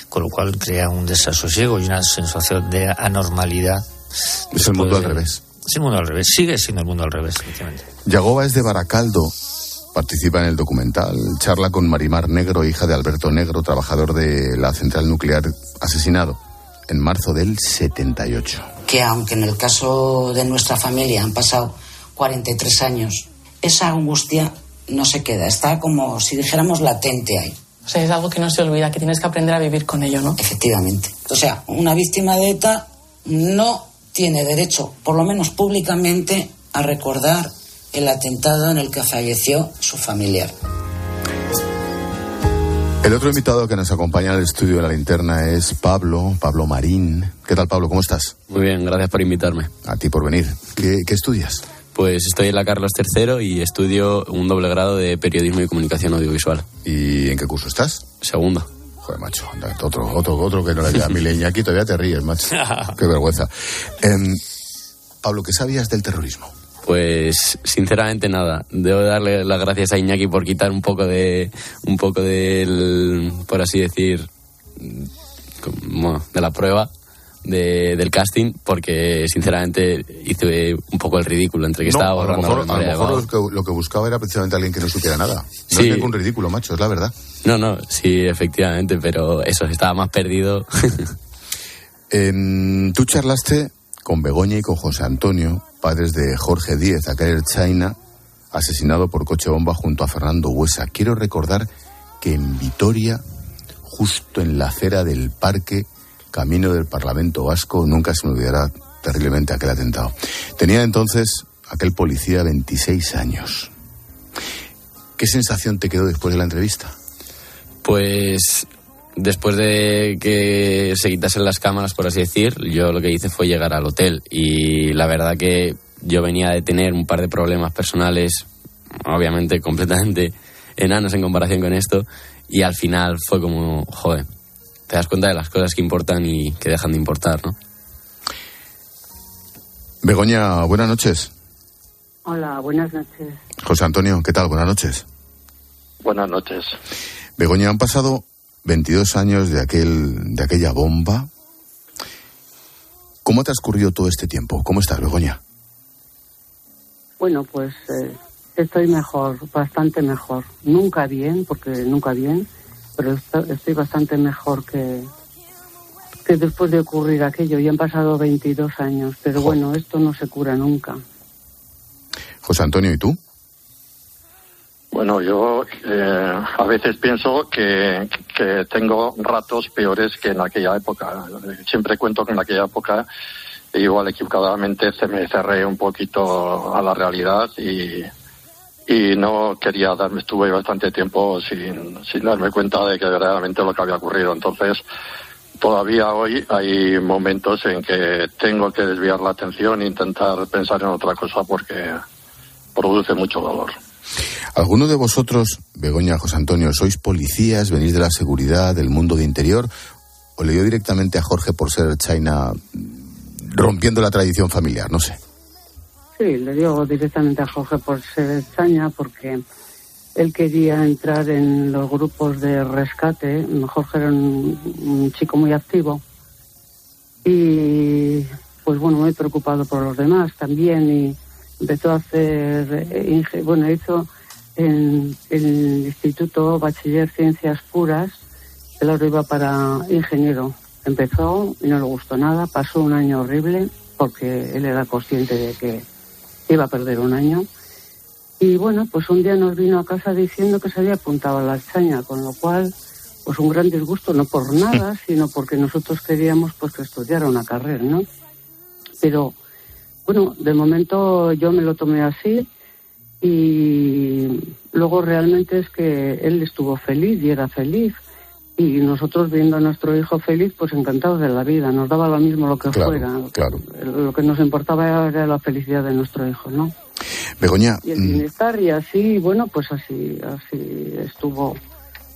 con lo cual crea un desasosiego y una sensación de anormalidad. Es el mundo al revés. Es el mundo al revés, sigue siendo el mundo al revés, efectivamente. Yagoba es de Baracaldo, participa en el documental, charla con Marimar Negro, hija de Alberto Negro, trabajador de la central nuclear asesinado en marzo del 78. que aunque en el caso de nuestra familia han pasado 43 años, esa angustia no se queda, está como si dijéramos latente ahí. O sea, es algo que no se olvida, que tienes que aprender a vivir con ello, ¿no? Efectivamente. O sea, una víctima de ETA no tiene derecho, por lo menos públicamente, a recordar el atentado en el que falleció su familiar. El otro invitado que nos acompaña al estudio de la linterna es Pablo, Pablo Marín. ¿Qué tal, Pablo? ¿Cómo estás? Muy bien, gracias por invitarme. A ti por venir. ¿Qué, qué estudias? Pues estoy en la Carlos III y estudio un doble grado de periodismo y comunicación audiovisual. ¿Y en qué curso estás? Segundo. Joder, macho, anda, otro, otro, otro que no le queda a mi leña aquí, todavía te ríes, macho. Qué vergüenza. Em, Pablo, ¿qué sabías del terrorismo? Pues sinceramente nada. Debo darle las gracias a Iñaki por quitar un poco de un poco del por así decir de la prueba de- del casting porque sinceramente hice un poco el ridículo entre que No, estaba a lo borrando mejor, la a lo mejor lo, que, lo que buscaba era precisamente alguien que no supiera nada. No Sí. es ningún ridículo, macho, es la verdad. No, no, sí, efectivamente, pero eso, estaba más perdido. Em, tú charlaste con Begoña y con José Antonio, padres de Jorge Díez, aquel China, asesinado por coche bomba junto a Fernando Huesa. Quiero recordar que en Vitoria, justo en la acera del parque, camino del Parlamento Vasco, nunca se me olvidará terriblemente aquel atentado. Tenía entonces aquel policía 26 años. ¿Qué sensación te quedó después de la entrevista? Pues después de que se quitasen las cámaras, por así decir, yo lo que hice fue llegar al hotel y la verdad que yo venía de tener un par de problemas personales, obviamente completamente enanos en comparación con esto, y al final fue como, joder, te das cuenta de las cosas que importan y que dejan de importar, ¿no? Begoña, buenas noches. Hola, buenas noches. José Antonio, ¿qué tal? Buenas noches. Buenas noches. Begoña, han pasado 22 años de, aquel, de aquella bomba. ¿Cómo ha transcurrido todo este tiempo? ¿Cómo estás, Begoña? Bueno, pues eh, estoy mejor, bastante mejor. Nunca bien, porque nunca bien, pero esto- estoy bastante mejor que, que después de ocurrir aquello. Ya han pasado 22 años, pero bueno, esto no se cura nunca. José Antonio, ¿y tú? Bueno, yo eh, a veces pienso que, que tengo ratos peores que en aquella época. Siempre cuento que en aquella época igual equivocadamente se me cerré un poquito a la realidad y, y no quería darme, estuve bastante tiempo sin, sin darme cuenta de que verdaderamente lo que había ocurrido. Entonces, todavía hoy hay momentos en que tengo que desviar la atención e intentar pensar en otra cosa porque produce mucho dolor. ¿Alguno de vosotros, Begoña, José Antonio, sois policías, venís de la seguridad, del mundo de interior? ¿O le dio directamente a Jorge por ser China mm, rompiendo la tradición familiar? No sé. Sí, le dio directamente a Jorge por ser extraña porque él quería entrar en los grupos de rescate. Jorge era un, un chico muy activo y pues bueno, muy preocupado por los demás también y empezó a hacer, eh, bueno, hizo en el Instituto Bachiller Ciencias Puras, él ahora iba para ingeniero. Empezó y no le gustó nada, pasó un año horrible porque él era consciente de que iba a perder un año. Y bueno, pues un día nos vino a casa diciendo que se había apuntado a la extraña, con lo cual, pues un gran disgusto, no por nada, sino porque nosotros queríamos pues que estudiara una carrera, ¿no? Pero bueno, de momento yo me lo tomé así y luego realmente es que él estuvo feliz y era feliz. Y nosotros viendo a nuestro hijo feliz, pues encantados de la vida, nos daba lo mismo lo que Claro, fuera. claro. Lo que nos importaba era la felicidad de nuestro hijo, ¿no? Begoña, y el mm, bienestar y así bueno pues así así estuvo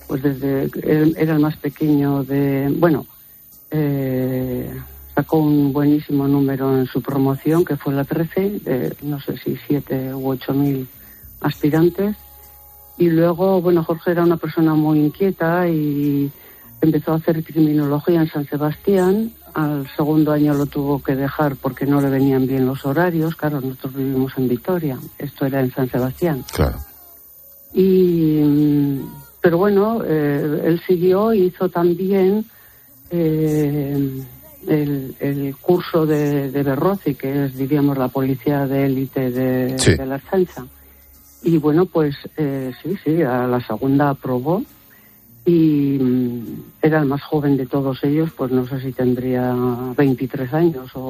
pues desde él era el más pequeño de bueno eh, sacó un buenísimo número en su promoción que fue la 13 de no sé si 7 u 8 mil aspirantes y luego bueno Jorge era una persona muy inquieta y empezó a hacer criminología en San Sebastián al segundo año lo tuvo que dejar porque no le venían bien los horarios. Claro, nosotros vivimos en Vitoria. Esto era en San Sebastián. Claro. Y, mm, pero bueno, eh, él siguió hizo también eh, el, el curso de, de Berrozi, que es, diríamos, la policía de élite de, Sí. de la Sancha. Y bueno, pues eh, sí, sí, a la segunda aprobó y mm, era el más joven de todos ellos, pues no sé si tendría 23 años o,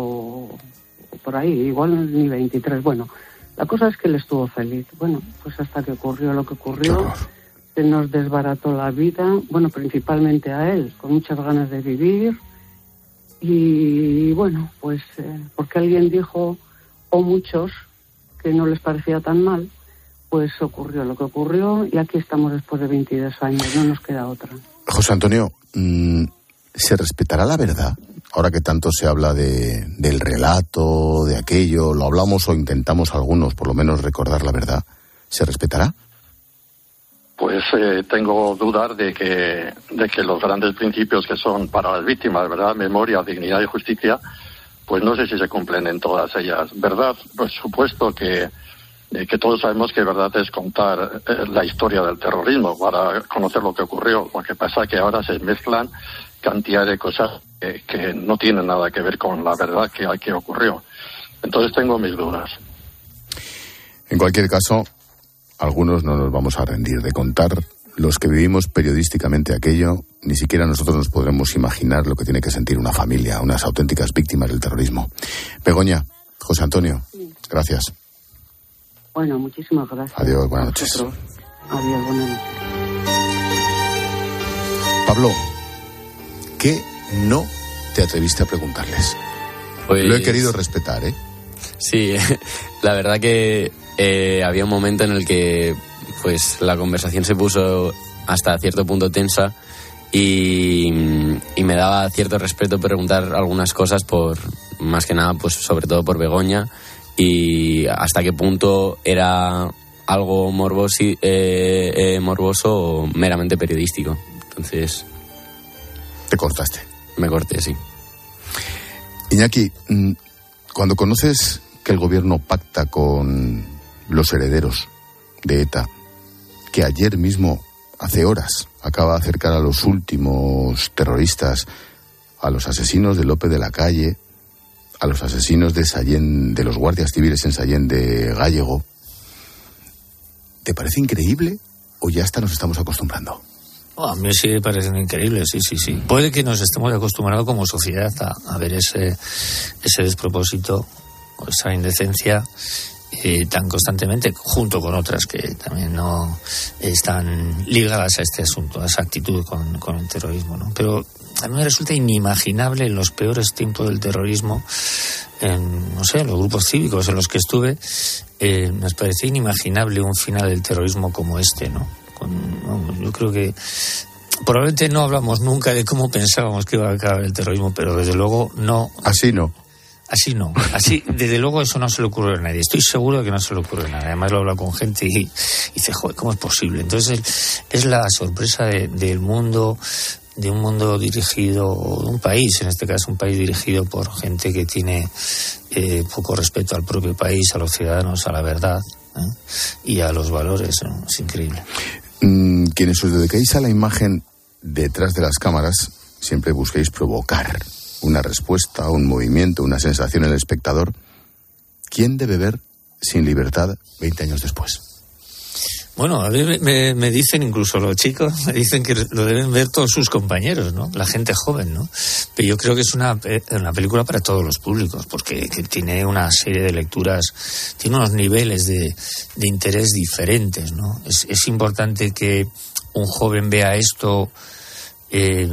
o por ahí, igual ni 23. Bueno, la cosa es que él estuvo feliz. Bueno, pues hasta que ocurrió lo que ocurrió, se nos desbarató la vida, bueno, principalmente a él, con muchas ganas de vivir. Y bueno, pues eh, porque alguien dijo, o muchos, que no les parecía tan mal, pues ocurrió lo que ocurrió y aquí estamos después de 22 años, no nos queda otra. José Antonio, mm, ¿se respetará la verdad? Ahora que tanto se habla de, del relato, de aquello, lo hablamos o intentamos algunos, por lo menos recordar la verdad, ¿se respetará? Pues eh, tengo dudas de que, de que los grandes principios que son para las víctimas, verdad, memoria, dignidad y justicia, pues no sé si se cumplen en todas ellas. Verdad, pues supuesto que, eh, que todos sabemos que verdad es contar eh, la historia del terrorismo para conocer lo que ocurrió. Lo que pasa es que ahora se mezclan cantidad de cosas que, que no tienen nada que ver con la verdad que, que ocurrió. Entonces tengo mis dudas. En cualquier caso, algunos no nos vamos a rendir de contar. Los que vivimos periodísticamente aquello, ni siquiera nosotros nos podremos imaginar lo que tiene que sentir una familia, unas auténticas víctimas del terrorismo. Begoña, José Antonio, gracias. Bueno, muchísimas gracias. Adiós, buenas noches. Adiós, buenas noches. Pablo, ¿qué no te atreviste a preguntarles? Pues- Lo he querido respetar, ¿eh? Sí, la verdad que eh, había un momento en el que pues la conversación se puso hasta cierto punto tensa y, y me daba cierto respeto preguntar algunas cosas por más que nada pues sobre todo por Begoña. Y hasta qué punto era algo morbosi- eh, eh, morboso o meramente periodístico. Entonces te cortaste. me corté sí. Iñaki, mm, cuando conoces que el gobierno pacta con los herederos de ETA, que ayer mismo, hace horas, acaba de acercar a los últimos terroristas, a los asesinos de López de la Calle, a los asesinos de Sallén, de los guardias civiles en Sallén de Gallego, ¿te parece increíble o ya hasta nos estamos acostumbrando? Oh, a mí sí me parece increíble, sí, sí, sí. Puede que nos estemos acostumbrados como sociedad a, a ver ese, ese despropósito o esa indecencia eh, tan constantemente, junto con otras que también no están ligadas a este asunto, a esa actitud con, con el terrorismo. ¿no? Pero a mí me resulta inimaginable en los peores tiempos del terrorismo, en, no sé, los grupos cívicos en los que estuve, eh, nos parecía inimaginable un final del terrorismo como este, ¿no? Yo creo que probablemente no hablamos nunca de cómo pensábamos que iba a acabar el terrorismo, pero desde luego no. Así no. Así no. Así, desde luego, eso no se le ocurre a nadie. Estoy seguro de que no se le ocurre a nadie. Además, lo habla con gente y, dice, joder, ¿cómo es posible? Entonces, es, la sorpresa de- del mundo, de un mundo dirigido, de un país, en este caso, un país dirigido por gente que tiene eh, poco respeto al propio país, a los ciudadanos, a la verdad ¿eh? y a los valores. Es increíble. Mm, quienes os dedicáis a la imagen detrás de las cámaras, siempre busquéis provocar una respuesta, un movimiento, una sensación en el espectador. ¿Quién debe ver sin libertad 20 años después? Bueno, a mí me- dicen incluso los chicos, me dicen que lo deben ver todos sus compañeros, ¿no? La gente joven, ¿no? Pero yo creo que es una, eh, una película para todos los públicos, porque que tiene una serie de lecturas, tiene unos niveles de, de interés diferentes, ¿no? Es, es importante que un joven vea esto, eh,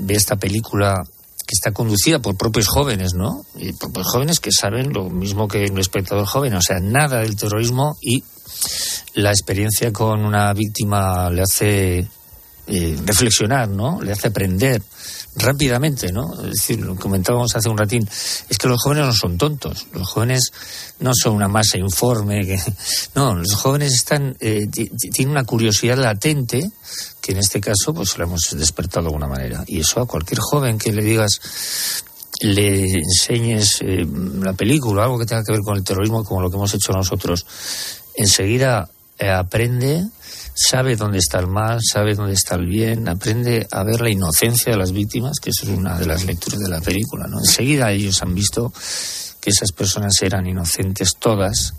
vea esta película que está conducida por propios jóvenes, ¿no? Y por jóvenes que saben lo mismo que un espectador joven, o sea, nada del terrorismo y la experiencia con una víctima le hace eh, reflexionar, ¿no? Le hace aprender rápidamente, ¿no? Es decir, lo comentábamos hace un ratín, es que los jóvenes no son tontos, los jóvenes no son una masa informe, que, no, los jóvenes están, eh, ti- ti- tienen una curiosidad latente que en este caso pues la hemos despertado de alguna manera. Y eso a cualquier joven que le digas, le enseñes eh, la película, algo que tenga que ver con el terrorismo, como lo que hemos hecho nosotros, enseguida eh, aprende, sabe dónde está el mal, sabe dónde está el bien, aprende a ver la inocencia de las víctimas, que eso es una de las lecturas de la película. ¿no? Enseguida ellos han visto que esas personas eran inocentes todas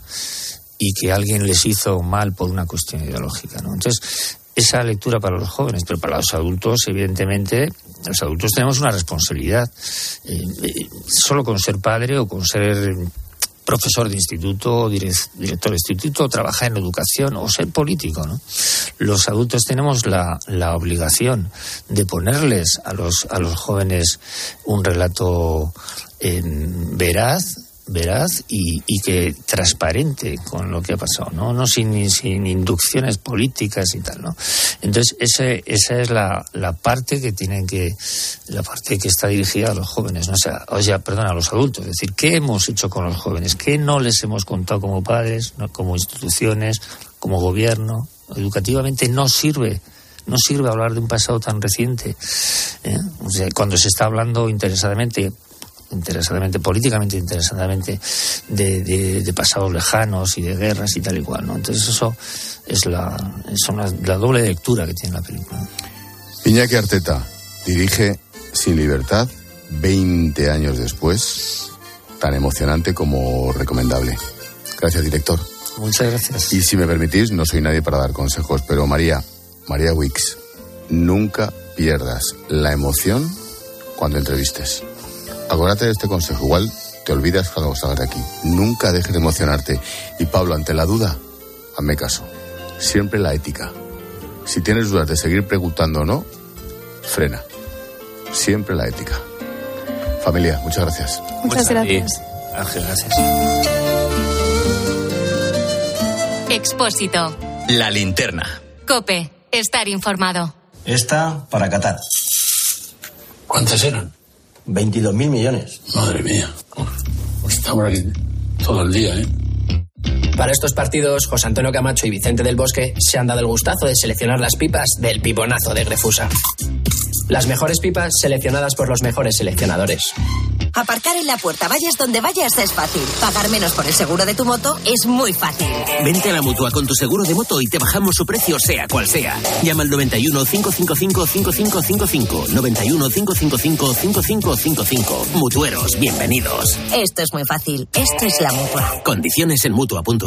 y que alguien les hizo mal por una cuestión ideológica. ¿no? Entonces, esa lectura para los jóvenes, pero para los adultos, evidentemente, los adultos tenemos una responsabilidad. Eh, eh, solo con ser padre o con ser profesor de instituto, direc- director de instituto, trabajar en educación o ser político, ¿no? Los adultos tenemos la, la obligación de ponerles a los, a los jóvenes un relato eh, veraz, veraz y, y que transparente con lo que ha pasado, ¿no? No sin, inducciones políticas y tal, ¿no? Entonces, ese, esa es la, la parte que tienen que, la parte que está dirigida a los jóvenes, ¿no? O sea, o sea, perdón, a los adultos. Es decir, ¿qué hemos hecho con los jóvenes? ¿Qué no les hemos contado como padres, como instituciones, como gobierno? Educativamente no sirve no sirve hablar de un pasado tan reciente. ¿eh? Cuando se está hablando interesadamente interesadamente, políticamente interesadamente, de, de, de pasados lejanos y de guerras y tal y cual, ¿no? Entonces eso es la, es una- la doble lectura que tiene la película. Iñaki Arteta dirige Sin Libertad 20 años después, tan emocionante como recomendable. Gracias, director. Muchas gracias. Y si me permitís, no soy nadie para dar consejos, pero María, María Wicks, nunca pierdas la emoción cuando entrevistes. Acuérdate de este consejo, igual te olvidas cuando salgas de aquí. Nunca dejes de emocionarte. Y Pablo, ante la duda, hazme caso. Siempre la ética. Si tienes dudas de seguir preguntando o no, frena. Siempre la ética. Familia, muchas gracias. Muchas gracias. Ángel, gracias. Expósito. La linterna. Cope. Estar informado. Esta para Qatar. ¿Cuántas eran? 22 mil millones. Madre mía. Estamos aquí todo el día, ¿eh? Para estos partidos, José Antonio Camacho y Vicente del Bosque se han dado el gustazo de seleccionar las pipas del piponazo de Grefusa. Las mejores pipas seleccionadas por los mejores seleccionadores. Aparcar en la puerta, vayas donde vayas, es fácil. Pagar menos por el seguro de tu moto es muy fácil. Vente a la mutua con tu seguro de moto y te bajamos su precio, sea cual sea. Llama al 91 555 5555. 91 555 5555. Mutueros, bienvenidos. Esto es muy fácil. Esto es la mutua. Condiciones en mutua.es.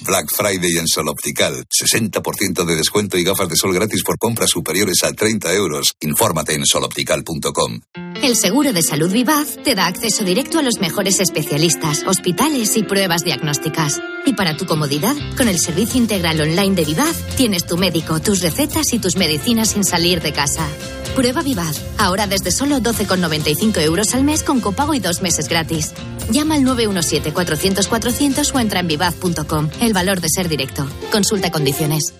Black Friday en Sol Optical. 60% de descuento y gafas de sol gratis por compras superiores a 30 euros. Infórmate en soloptical.com. El seguro de salud Vivaz te da acceso directo a los mejores especialistas, hospitales y pruebas diagnósticas. Y para tu comodidad, con el servicio integral online de Vivaz, tienes tu médico, tus recetas y tus medicinas sin salir de casa. Prueba Vivaz, ahora desde solo 12,95 euros al mes con copago y dos meses gratis. Llama al 917-400-400 o entra en vivaz.com. El valor de ser directo. Consulta condiciones.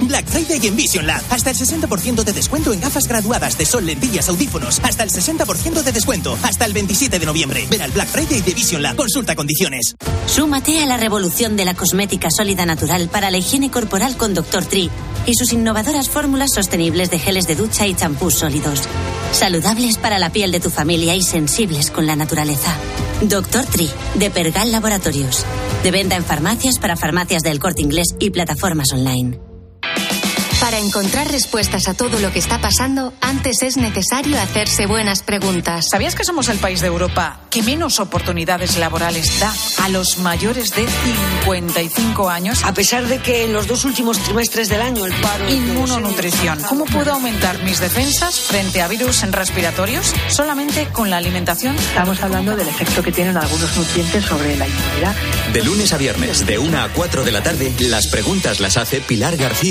Black Friday en Vision Lab. Hasta el 60% de descuento en gafas graduadas de sol, lentillas, audífonos. Hasta el 60% de descuento. Hasta el 27 de noviembre. Ven al Black Friday de Vision Lab. Consulta condiciones. Súmate a la revolución de la cosmética sólida natural para la higiene corporal con Dr. Tree y sus innovadoras fórmulas sostenibles de geles de ducha y champús sólidos. Saludables para la piel de tu familia y sensibles con la naturaleza. Dr. Tree, de Pergal Laboratorios. De venta en farmacias para farmacias del corte inglés y plataformas online. Para encontrar respuestas a todo lo que está pasando, antes es necesario hacerse buenas preguntas. ¿Sabías que somos el país de Europa que menos oportunidades laborales da a los mayores de 55 años? A pesar de que en los dos últimos trimestres del año el paro... Inmunonutrición. ¿Cómo puedo aumentar mis defensas frente a virus respiratorios? Solamente con la alimentación. Estamos hablando del efecto que tienen algunos nutrientes sobre la inmunidad. De lunes a viernes, de 1 a 4 de la tarde, las preguntas las hace Pilar García.